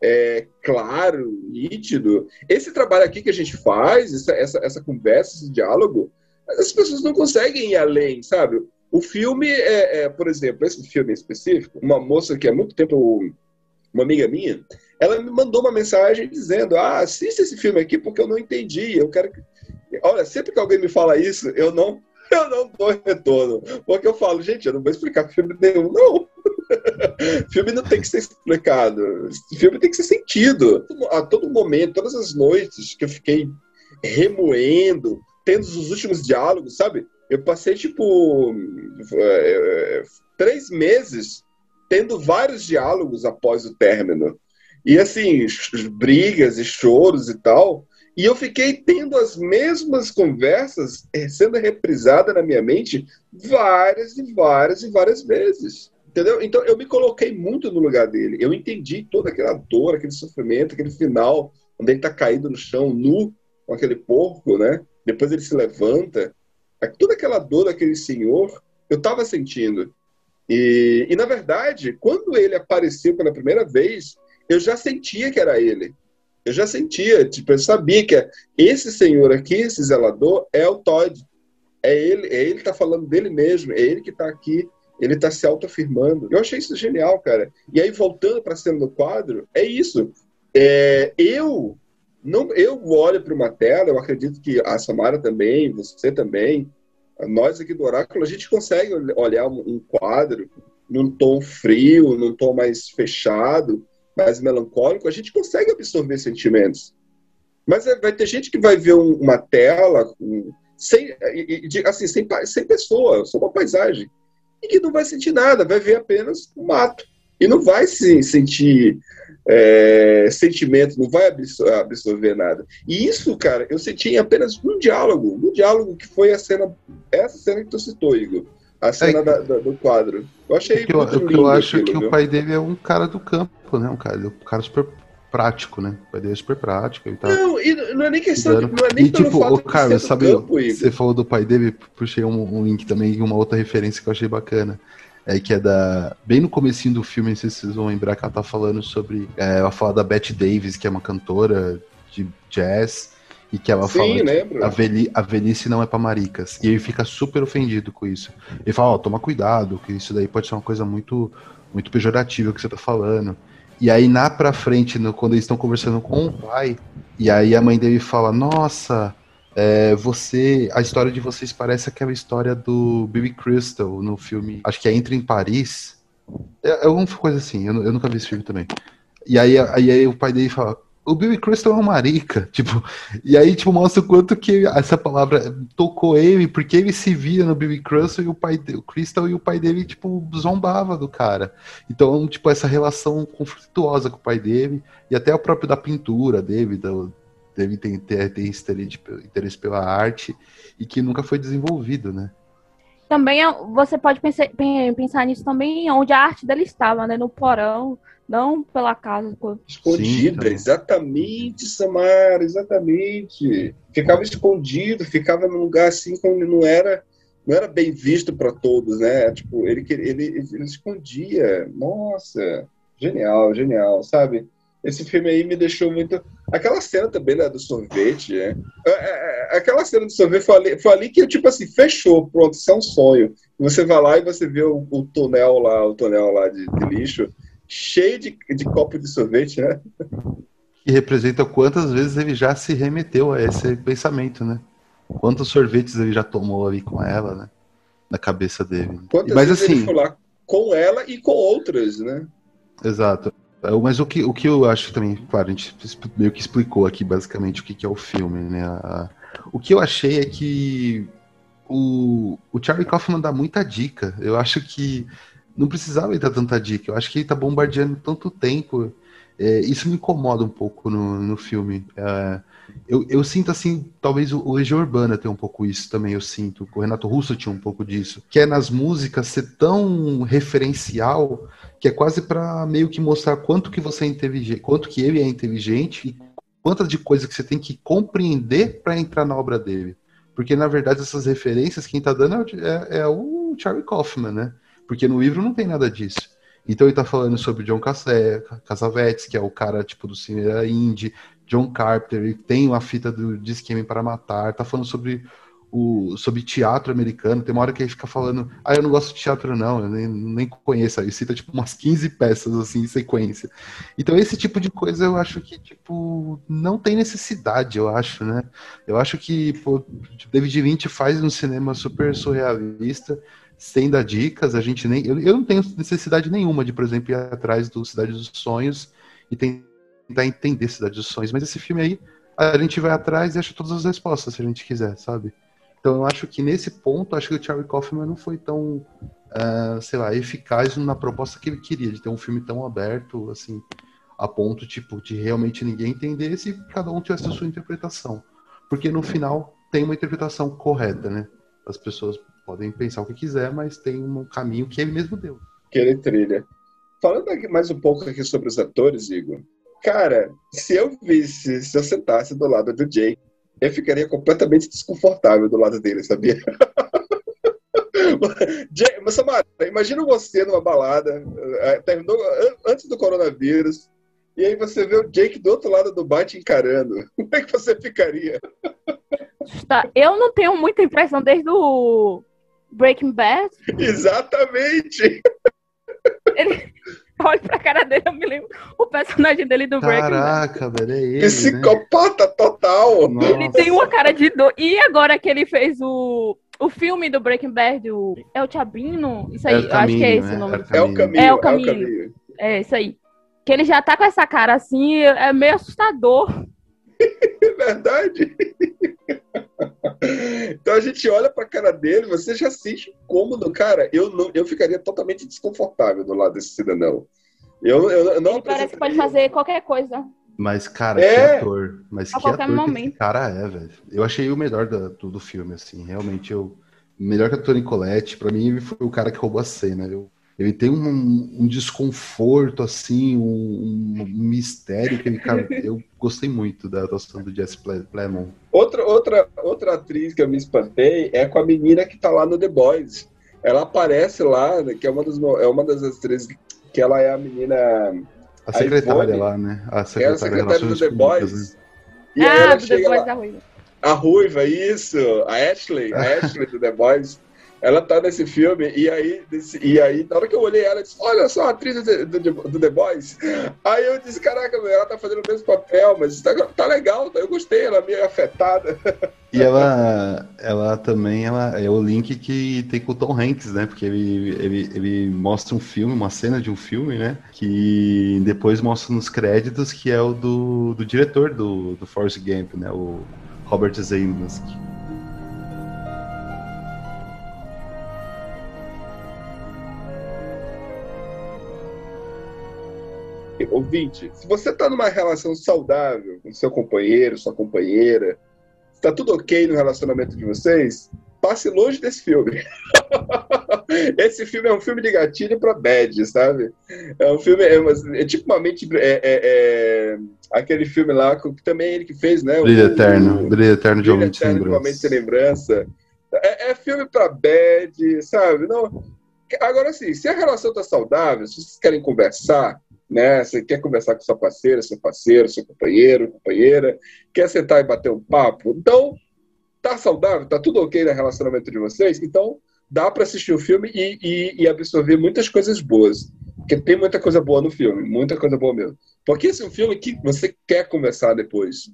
B: é, claro, nítido. Esse trabalho aqui que a gente faz, essa, essa, essa conversa, esse diálogo, as pessoas não conseguem ir além, sabe? O filme, é, é, por exemplo, esse filme específico, uma moça que há muito tempo, uma amiga minha, ela me mandou uma mensagem dizendo: Ah, assista esse filme aqui porque eu não entendi. Eu quero que. Olha, sempre que alguém me fala isso, eu não, eu não dou retorno. Porque eu falo, gente, eu não vou explicar filme nenhum, não. filme não tem que ser explicado. Filme tem que ser sentido. A todo momento, todas as noites que eu fiquei remoendo, tendo os últimos diálogos, sabe? Eu passei, tipo, é, três meses tendo vários diálogos após o término. E, assim, brigas e choros e tal. E eu fiquei tendo as mesmas conversas eh, sendo reprisada na minha mente várias e várias e várias vezes. Entendeu? Então eu me coloquei muito no lugar dele. Eu entendi toda aquela dor, aquele sofrimento, aquele final, onde ele está caído no chão, nu, com aquele porco, né? Depois ele se levanta. Toda aquela dor daquele senhor, eu estava sentindo. E, e, na verdade, quando ele apareceu pela primeira vez, eu já sentia que era ele. Eu já sentia, tipo, eu sabia que esse senhor aqui, esse zelador, é o Todd. É ele, é ele que tá falando dele mesmo, é ele que tá aqui, ele tá se autoafirmando. Eu achei isso genial, cara. E aí, voltando para a cena do quadro, é isso. É, eu não, eu olho para uma tela, eu acredito que a Samara também, você também, nós aqui do Oráculo, a gente consegue olhar um quadro num tom frio, num tom mais fechado, mais melancólico, a gente consegue absorver sentimentos. Mas vai ter gente que vai ver um, uma tela um, sem, assim, sem, sem pessoa, só uma paisagem, e que não vai sentir nada, vai ver apenas o mato. E não vai se sentir é, sentimento, não vai absorver nada. E isso, cara, eu senti em apenas um diálogo, um diálogo que foi a cena, essa cena que tu citou, Igor. A cena é, da, da, do quadro. Eu achei
D: que eu, lindo eu acho
B: aquilo,
D: que
B: viu?
D: o pai dele é um cara do campo, né? Um cara, um cara super prático, né? O pai dele é super prático e tal.
B: Não, e não é nem questão, de, não é nem
D: e, tipo,
B: fato
D: o
B: do
D: sabe,
B: campo,
D: você falou do pai dele, puxei um, um link também, uma outra referência que eu achei bacana. É que é da. Bem no comecinho do filme, não sei se vocês vão lembrar que ela tá falando sobre. É, ela fala da Bette Davis, que é uma cantora de jazz. E que ela
B: Sim,
D: fala que
B: lembro.
D: a, veli- a velhice não é pra maricas. E ele fica super ofendido com isso. Ele fala, ó, toma cuidado, que isso daí pode ser uma coisa muito, muito pejorativa que você tá falando. E aí, na pra frente, no- quando eles estão conversando com o pai, e aí a mãe dele fala, nossa, é, você. A história de vocês parece aquela história do Billy Crystal no filme. Acho que é Entra em Paris. É, é alguma coisa assim, eu, eu nunca vi esse filme também. E aí, aí, aí o pai dele fala. O Billy Crystal é um marica, tipo, e aí, tipo, mostra o quanto que essa palavra tocou ele, porque ele se via no Billy Crystal e o pai dele, o Crystal e o pai dele, tipo, zombava do cara. Então, tipo, essa relação conflituosa com o pai dele, e até o próprio da pintura dele, do, dele tem, ter, ter interesse, interesse pela arte, e que nunca foi desenvolvido, né?
C: Também é- você pode pensar, pen- pensar nisso também onde a arte dele estava, né? No porão, não pela casa.
B: Escondida,
D: Sim,
B: exatamente, Samara, exatamente. Ficava escondido, ficava num lugar assim como não era, não era bem visto para todos, né? Tipo, ele, ele, ele escondia. Nossa, genial, genial, sabe? Esse filme aí me deixou muito. Aquela cena também, né, do sorvete, né? É, é, é, Aquela cena do sorvete foi ali, foi ali que, tipo assim, fechou, pronto, isso é um sonho. Você vai lá e você vê o, o tonel lá, o tonel lá de, de lixo, cheio de, de copo de sorvete, né?
D: Que representa quantas vezes ele já se remeteu a esse pensamento, né? Quantos sorvetes ele já tomou ali com ela, né? Na cabeça dele.
B: Quantas
D: Mas
B: vezes ele
D: assim,
B: foi lá com ela e com outras, né?
D: Exato. Mas o que, o que eu acho também, claro, a gente meio que explicou aqui basicamente o que, que é o filme, né? O que eu achei é que o, o Charlie Kaufman dá muita dica. Eu acho que não precisava ele dar tanta dica. Eu acho que ele tá bombardeando tanto tempo. É, isso me incomoda um pouco no, no filme. É, eu, eu sinto assim, talvez o, o Legião Urbana tem um pouco isso também, eu sinto. O Renato Russo tinha um pouco disso. Que é nas músicas ser tão referencial que é quase para meio que mostrar quanto que você é inteligente, quanto que ele é inteligente e quantas de coisas que você tem que compreender para entrar na obra dele. Porque na verdade essas referências quem tá dando é, é- é o Charlie Kaufman, né? Porque no livro não tem nada disso. Então ele tá falando sobre John Cassé- Cassavetes, que é o cara tipo do cinema indie, John Carpenter, ele tem uma fita do de Esquema para Matar, tá falando sobre o sobre teatro americano. Tem uma hora que ele fica falando, ah, eu não gosto de teatro, não, eu nem, nem conheço. Aí cita tipo umas 15 peças assim em sequência. Então, esse tipo de coisa eu acho que, tipo, não tem necessidade, eu acho, né? Eu acho que, pô, David Lynch faz um cinema super surrealista, sem dar dicas, a gente nem. Eu, eu não tenho necessidade nenhuma de, por exemplo, ir atrás do Cidade dos Sonhos e tentar entender Cidade dos Sonhos, mas esse filme aí, a gente vai atrás e acha todas as respostas, se a gente quiser, sabe? Então eu acho que nesse ponto, acho que o Charlie Kaufman não foi tão, ah, sei lá, eficaz na proposta que ele queria, de ter um filme tão aberto, assim, a ponto, tipo, de realmente ninguém entender se cada um tivesse a sua interpretação. Porque no final tem uma interpretação correta, né? As pessoas podem pensar o que quiser, mas tem um caminho que ele mesmo deu.
B: Que ele trilha. Falando mais um pouco aqui sobre os atores, Igor. Cara, se eu visse, se eu sentasse do lado do Jake, eu ficaria completamente desconfortável do lado dele, sabia? Mas Samara, imagina você numa balada, eh, terminou an- antes do coronavírus, e aí você vê o Jake do outro lado do bar te encarando. Como é que você ficaria?
C: Tá, Eu não tenho muita impressão desde o Breaking Bad.
B: Exatamente!
C: Ele olha pra cara dele, eu me lembro o personagem dele do Breaking Bad.
D: Caraca, velho, é ele, né?
B: Psicopata total!
C: Ele tem uma cara de dor. E agora que ele fez o, o filme do Breaking Bad, o El Chabino, isso aí,
D: É o
C: eu acho que é
D: Caminho,
C: esse
D: né?
C: o nome.
D: É o Caminho.
C: É o caminho. É isso aí. Que ele já tá com essa cara assim, é meio assustador.
B: É verdade. Então a gente olha pra cara dele, você já sente cômodo, cara. Eu não, eu ficaria totalmente desconfortável do lado desse cidadão. Eu, eu, eu não
C: Ele parece que pode fazer qualquer coisa.
D: Mas, cara,
B: É.
D: que ator. Mas
C: A
D: que
C: qualquer
D: ator que
C: momento.
D: esse cara é, velho. Eu achei o melhor do, do filme, assim. Realmente, eu... Melhor que a Toni Collette, pra mim, foi o cara que roubou a cena. Eu, ele tem um, um desconforto, assim, um, um mistério que ele... cara, eu gostei muito da atuação do Jesse Ple- Plemons.
B: Outra, outra, outra atriz que eu me espantei é com a menina que tá lá no The Boys. Ela aparece lá, né, que é uma das, é uma das atrizes que ela é a menina.
D: A secretária
B: Ivone.
D: lá, né? A
B: É a
D: secretária, de
B: secretária do The
D: Públicas,
B: Boys.
D: né?
B: E
C: ah, do The Boys
B: lá-
C: da Ruiva.
B: a Ruiva, isso, a Ashley, a Ashley do The Boys, ela tá nesse filme, e aí, e aí na hora que eu olhei ela, eu disse, olha só atriz do, do- do The Boys. Aí eu disse, caraca, meu, ela tá fazendo o mesmo papel, mas tá, tá legal, eu gostei, ela é meio afetada.
D: E ela, ela também ela é o link que tem com o Tom Hanks, né? Porque ele, ele, ele mostra um filme, uma cena de um filme, né? Que depois mostra nos créditos que é o do, do diretor do, do Forrest Gump, né? O Robert Zemeckis.
B: Ouvinte, se você tá numa relação saudável com seu companheiro, sua companheira, tá tudo ok no relacionamento de vocês, passe longe desse filme. Esse filme é um filme de gatilho pra bad, sabe? É um filme, é, uma- é tipo uma mente. É, é- é aquele filme lá que também é ele que fez, né?
D: Brilho
B: O-
D: Eterno, Brilho Eterno de Homem
B: de
D: Lembrança.
B: Lembrança. É, é filme pra bad, sabe? Não. Agora, assim, se a relação tá saudável, se vocês querem conversar, né? Você quer conversar com sua parceira, seu parceiro, seu companheiro, companheira, quer sentar e bater um papo, então tá saudável, tá tudo ok no relacionamento de vocês, então dá pra assistir o filme e, e- e absorver muitas coisas boas. Porque tem muita coisa boa no filme, muita coisa boa mesmo. Porque esse é um filme que você quer conversar depois.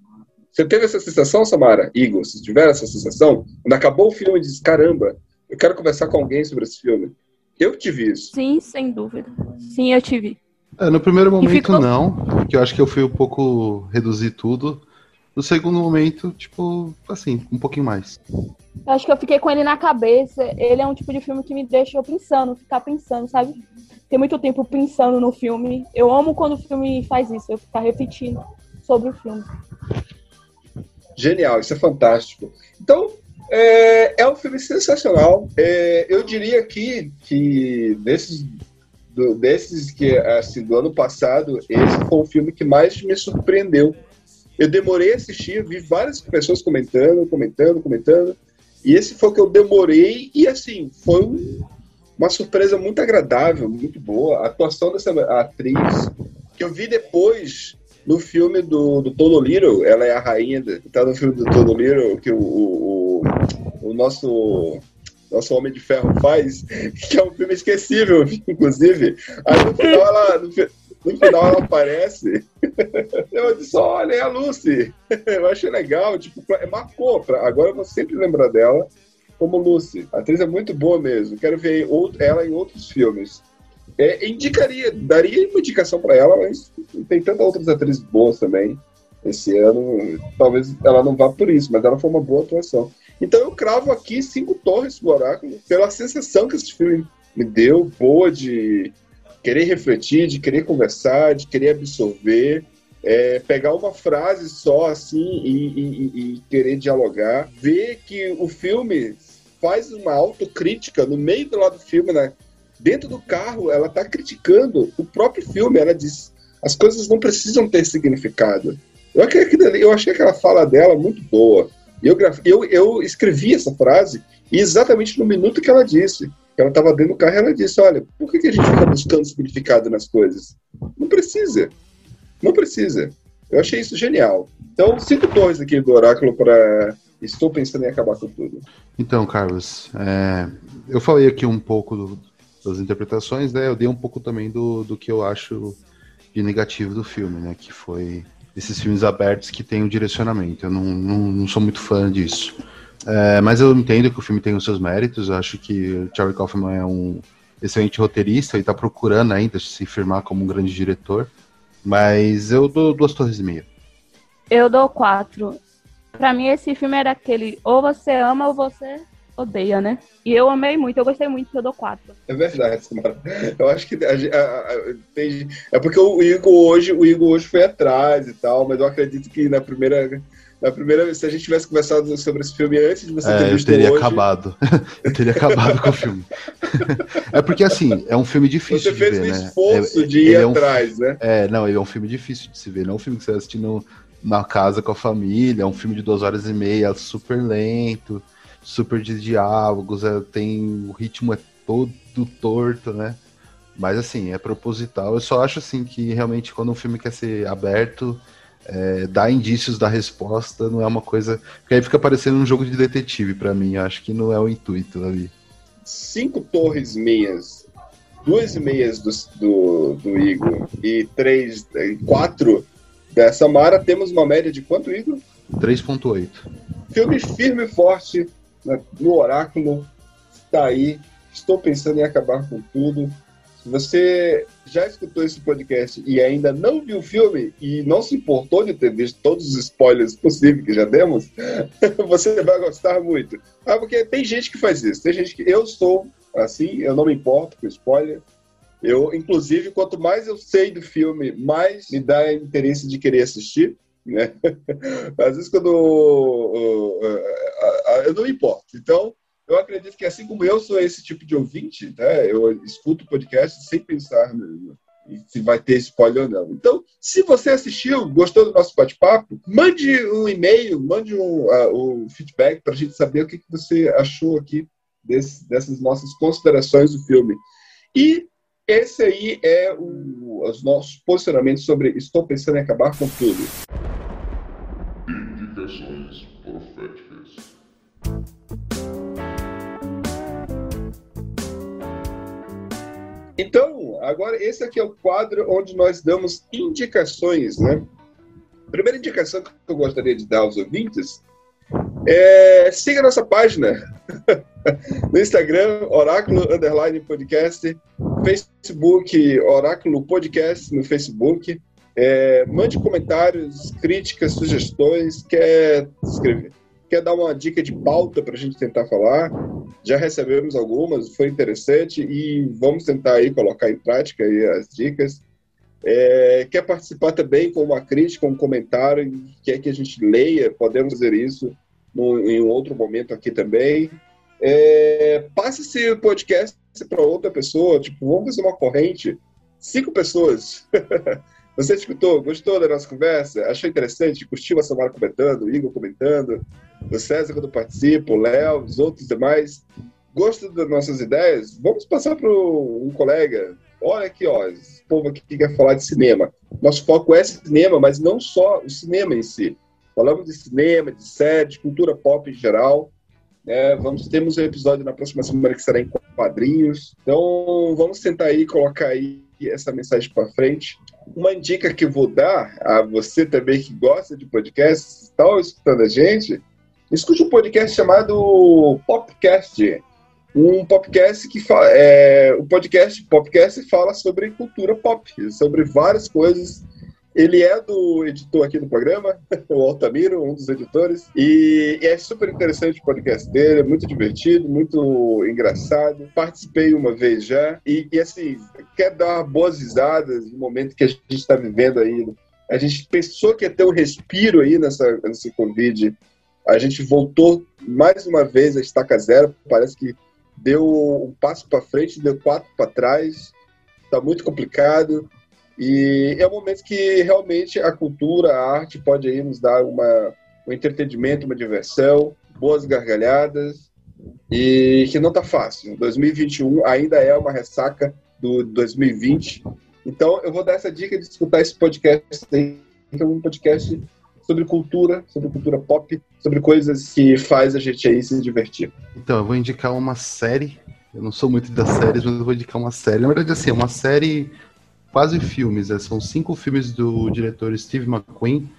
B: Você teve essa sensação, Samara? Igor, se tiver essa sensação, quando acabou o filme, diz: caramba, eu quero conversar com alguém sobre esse filme. Eu tive isso.
C: Sim, sem dúvida. Sim, eu tive.
D: É, no primeiro momento
C: ficou-
D: não, porque eu acho que eu fui um pouco reduzir tudo. No segundo momento, tipo, assim, um pouquinho mais.
C: Eu acho que eu fiquei com ele na cabeça. Ele é um tipo de filme que me deixa pensando, ficar pensando, sabe? Tem muito tempo pensando no filme. Eu amo quando o filme faz isso, eu ficar repetindo sobre o filme.
B: Genial, isso é fantástico. Então, é, é um filme sensacional. É, eu diria aqui que desses, do- desses que assim, do ano passado, esse foi o filme que mais me surpreendeu. Eu demorei a assistir, vi várias pessoas comentando, comentando, comentando. E esse foi o que eu demorei, e assim, foi um- uma surpresa muito agradável, muito boa. A atuação dessa atriz, que eu vi depois no filme do, do Todo Little, ela é a rainha, tá no filme do Todo Little, que o, o, o nosso, nosso Homem de Ferro faz, que é um filme esquecível, inclusive. Aí no final ela, no, no final ela aparece. Eu disse, olha, é a Lucy. Eu achei legal, tipo, pra- marcou. Pra, agora eu vou sempre lembrar dela como Lucy. A atriz é muito boa mesmo. Quero ver out- ela em outros filmes. É, indicaria, daria uma indicação para ela, mas tem tantas outras atrizes boas também esse ano. Talvez ela não vá por isso, mas ela foi uma boa atuação. Então eu cravo aqui cinco torres do Oráculo pela sensação que esse filme me deu, boa de querer refletir, de querer conversar, de querer absorver. é, pegar uma frase só assim e, e- e- querer dialogar, ver que o filme faz uma autocrítica no meio do lado do filme, né? dentro do carro, ela está criticando o próprio filme. Ela diz: as coisas não precisam ter significado. Eu achei, aquilo ali- eu achei aquela fala dela muito boa. E Eu, eu, eu escrevi essa frase exatamente no minuto que ela disse. Ela estava dentro do carro e ela disse: Olha, por que, que a gente fica buscando significado nas coisas? Não precisa. Não precisa. Eu achei isso genial. Então, cinco torres aqui do Oráculo para. Estou pensando em acabar com tudo.
D: Então, Carlos, é, eu falei aqui um pouco do- das interpretações, né? Eu dei um pouco também do, do que eu acho de negativo do filme, né? Que foi esses filmes abertos que tem o direcionamento. Eu não, não, não sou muito fã disso. É, mas eu entendo que o filme tem os seus méritos. Eu acho que o Charlie Kaufman é um excelente roteirista e está procurando ainda se firmar como um grande diretor. Mas eu dou duas torres e meia.
C: Eu dou quatro. Pra mim, esse filme era aquele ou você ama ou você odeia, né? E eu amei muito, eu gostei muito, eu dou quatro.
B: É verdade, Samara. Eu acho que a, a- a- tem- é porque o Igor hoje, o Igor hoje foi atrás e tal, mas eu acredito que na primeira, na primeira vez, se a gente tivesse conversado sobre esse filme antes de você ter
D: É, eu
B: visto
D: teria
B: hoje,
D: acabado. eu teria acabado com o filme. É porque, assim, é um filme difícil
B: você
D: de
B: fez
D: ver,
B: o
D: né?
B: esforço
D: É-
B: de ir
D: ele é um
B: atrás, né?
D: É, não, ele é um filme difícil de se ver. Não é um filme que você vai assistir no- na casa com a família. É um filme de duas horas e meia, super lento, super de diálogos. é, tem o ritmo é todo torto, né? Mas assim, é proposital. Eu só acho assim que realmente quando um filme quer ser aberto, é, dar indícios da resposta não é uma coisa. Porque aí fica parecendo um jogo de detetive para mim. Acho que não é o intuito ali.
B: Cinco torres meias, duas meias do, do, do Igor e três, quatro da Samara, temos uma média de quanto, Igor?
D: 3.8.
B: Filme firme e forte né, no Oráculo. Está aí. Estou pensando em acabar com tudo. Se você já escutou esse podcast e ainda não viu o filme e não se importou de ter visto todos os spoilers possíveis que já demos, você vai gostar muito. Ah, porque tem gente que faz isso. Tem gente que. Eu sou assim, eu não me importo com spoiler. Eu, inclusive, quanto mais eu sei do filme, mais me dá interesse de querer assistir. Né? Às vezes, quando eu, não me importo. Então, eu acredito que assim como eu sou esse tipo de ouvinte, né, eu escuto podcast sem pensar se vai ter spoiler ou não. Então, se você assistiu, gostou do nosso bate-papo, mande um e-mail, mande um, uh, um feedback para a gente saber o que, que você achou aqui desse, dessas nossas considerações do filme. E esse aí é o, os nossos posicionamentos sobre Estou Pensando em Acabar com Tudo. Então, agora esse aqui é o quadro onde nós damos indicações, né? A primeira indicação que eu gostaria de dar aos ouvintes é siga nossa página no Instagram, Oráculo Underline Podcast, Facebook, Oráculo Podcast no Facebook. É, mande comentários, críticas, sugestões, quer escrever, quer dar uma dica de pauta para a gente tentar falar. Já recebemos algumas, foi interessante e vamos tentar aí colocar em prática as dicas. É, quer participar também com uma crítica, um comentário, quer que a gente leia, podemos fazer isso no, em outro momento aqui também. É, passe esse podcast para outra pessoa, tipo, vamos fazer uma corrente, cinco pessoas. Você escutou, gostou da nossa conversa? Achou interessante? Curtiu a Samara comentando, o Igor comentando, o César quando participa, o Léo, os outros demais? Gosta das nossas ideias? Vamos passar para um colega. Olha aqui, ó, esse povo aqui quer falar de cinema. Nosso foco é cinema, mas não só o cinema em si. Falamos de cinema, de série, de cultura pop em geral. É, vamos temos um episódio na próxima semana que será em quadrinhos. Então vamos tentar aí colocar aí essa mensagem para frente. Uma dica que vou dar a você também que gosta de podcasts, está escutando a gente, escute um podcast chamado Popcast. Um podcast que fala, é, o podcast Popcast fala sobre cultura pop, sobre várias coisas ele é do editor aqui do programa, o Altamiro, um dos editores, e é super interessante o podcast dele, é muito divertido, muito engraçado. Participei uma vez já, e, e assim, quer dar boas risadas no momento que a gente está vivendo aí. A gente pensou que ia ter um respiro aí nessa, nesse Covid. A gente voltou mais uma vez a estaca zero, parece que deu um passo para frente, deu quatro para trás. Está muito complicado. E é um momento que realmente a cultura, a arte pode aí nos dar uma, um entretenimento, uma diversão, boas gargalhadas, e que não está fácil. 2021 ainda é uma ressaca do 2020. Então eu vou dar essa dica de escutar esse podcast aí, que é um podcast sobre cultura, sobre cultura pop, sobre coisas que faz a gente aí se divertir.
D: Então, eu vou indicar uma série. Eu não sou muito das séries, mas eu vou indicar uma série. Na verdade, assim, é uma série quase filmes, né? são cinco filmes do diretor Steve McQueen,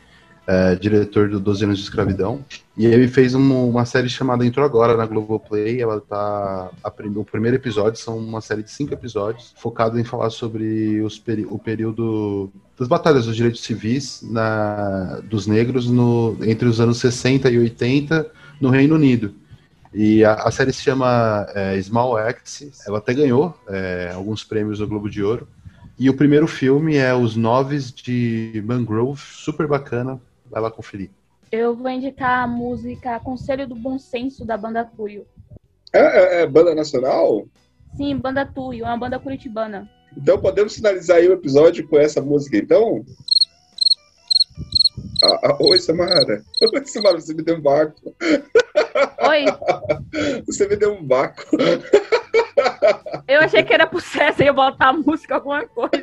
D: é, diretor do 12 anos de escravidão, e ele fez uma, uma série chamada Entrou Agora na Globoplay, ela tá, a, o primeiro episódio são uma série de cinco episódios, focado em falar sobre os, o período das batalhas dos direitos civis na, dos negros no, entre os anos 60 e 80 no Reino Unido. E a, a série se chama é, Small Acts, ela até ganhou é, alguns prêmios do Globo de Ouro, e o primeiro filme é Os Noves de Mangrove, super bacana, vai lá conferir.
C: Eu vou indicar a música Conselho do Bom Senso da banda Tuyo.
B: É, é, é banda nacional?
C: Sim, banda Tuyo, é uma banda curitibana.
B: Então podemos finalizar aí o episódio com essa música, então? Ah, ah, oi, Samara. Oi, Samara, você me deu um vácuo.
C: Oi.
B: Você me deu um vácuo.
C: Eu achei que era pro César ia botar a música, alguma coisa.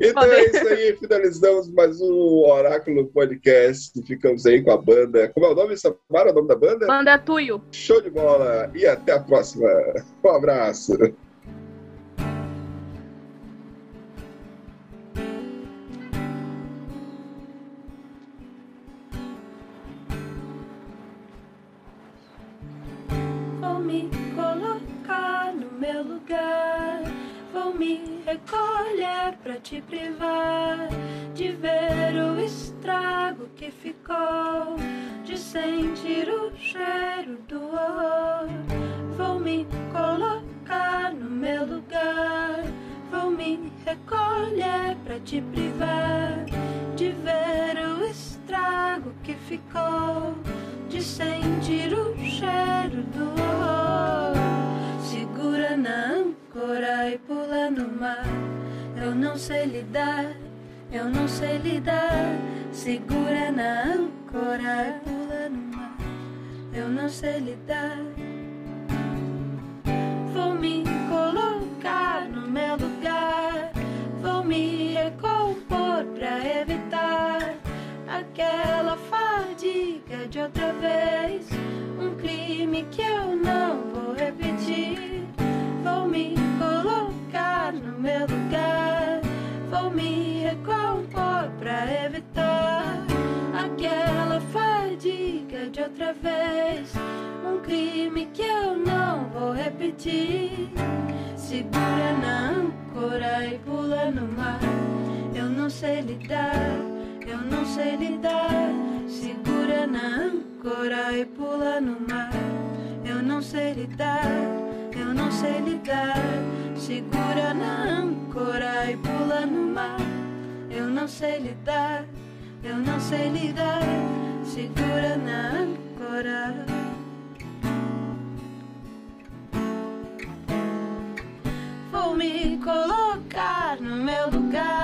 B: então é isso aí, finalizamos mais um Oráculo Podcast. Ficamos aí com a banda. Como é o nome, Samara? O nome da banda?
C: Banda Tuyo.
B: Show de bola e até a próxima. Um abraço.
K: Lugar. Vou me recolher pra te privar de ver o estrago que ficou, de sentir o cheiro do horror. Vou me colocar no meu lugar. Vou me recolher pra te privar de ver o estrago que ficou, de sentir o cheiro do horror. Na âncora e pula no mar. Eu não sei lidar, eu não sei lidar. Segura na âncora e pula no mar. Eu não sei lidar. Vou me colocar no meu lugar. Vou me recompor pra evitar aquela fadiga de outra vez. Um crime que eu não vou repetir. Me colocar no meu lugar. Vou me recompor pra evitar aquela fadiga de outra vez. Um crime que eu não vou repetir. Segura na âncora e pula no mar. Eu não sei lidar, eu não sei lidar. Segura na âncora e pula no mar. Eu não sei lidar, não sei lidar. Segura na âncora e pula no mar. Eu não sei lidar, eu não sei lidar. Segura na âncora. Vou me colocar no meu lugar.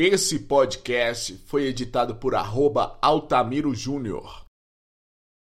L: Esse podcast foi editado por arroba Altamiro Júnior.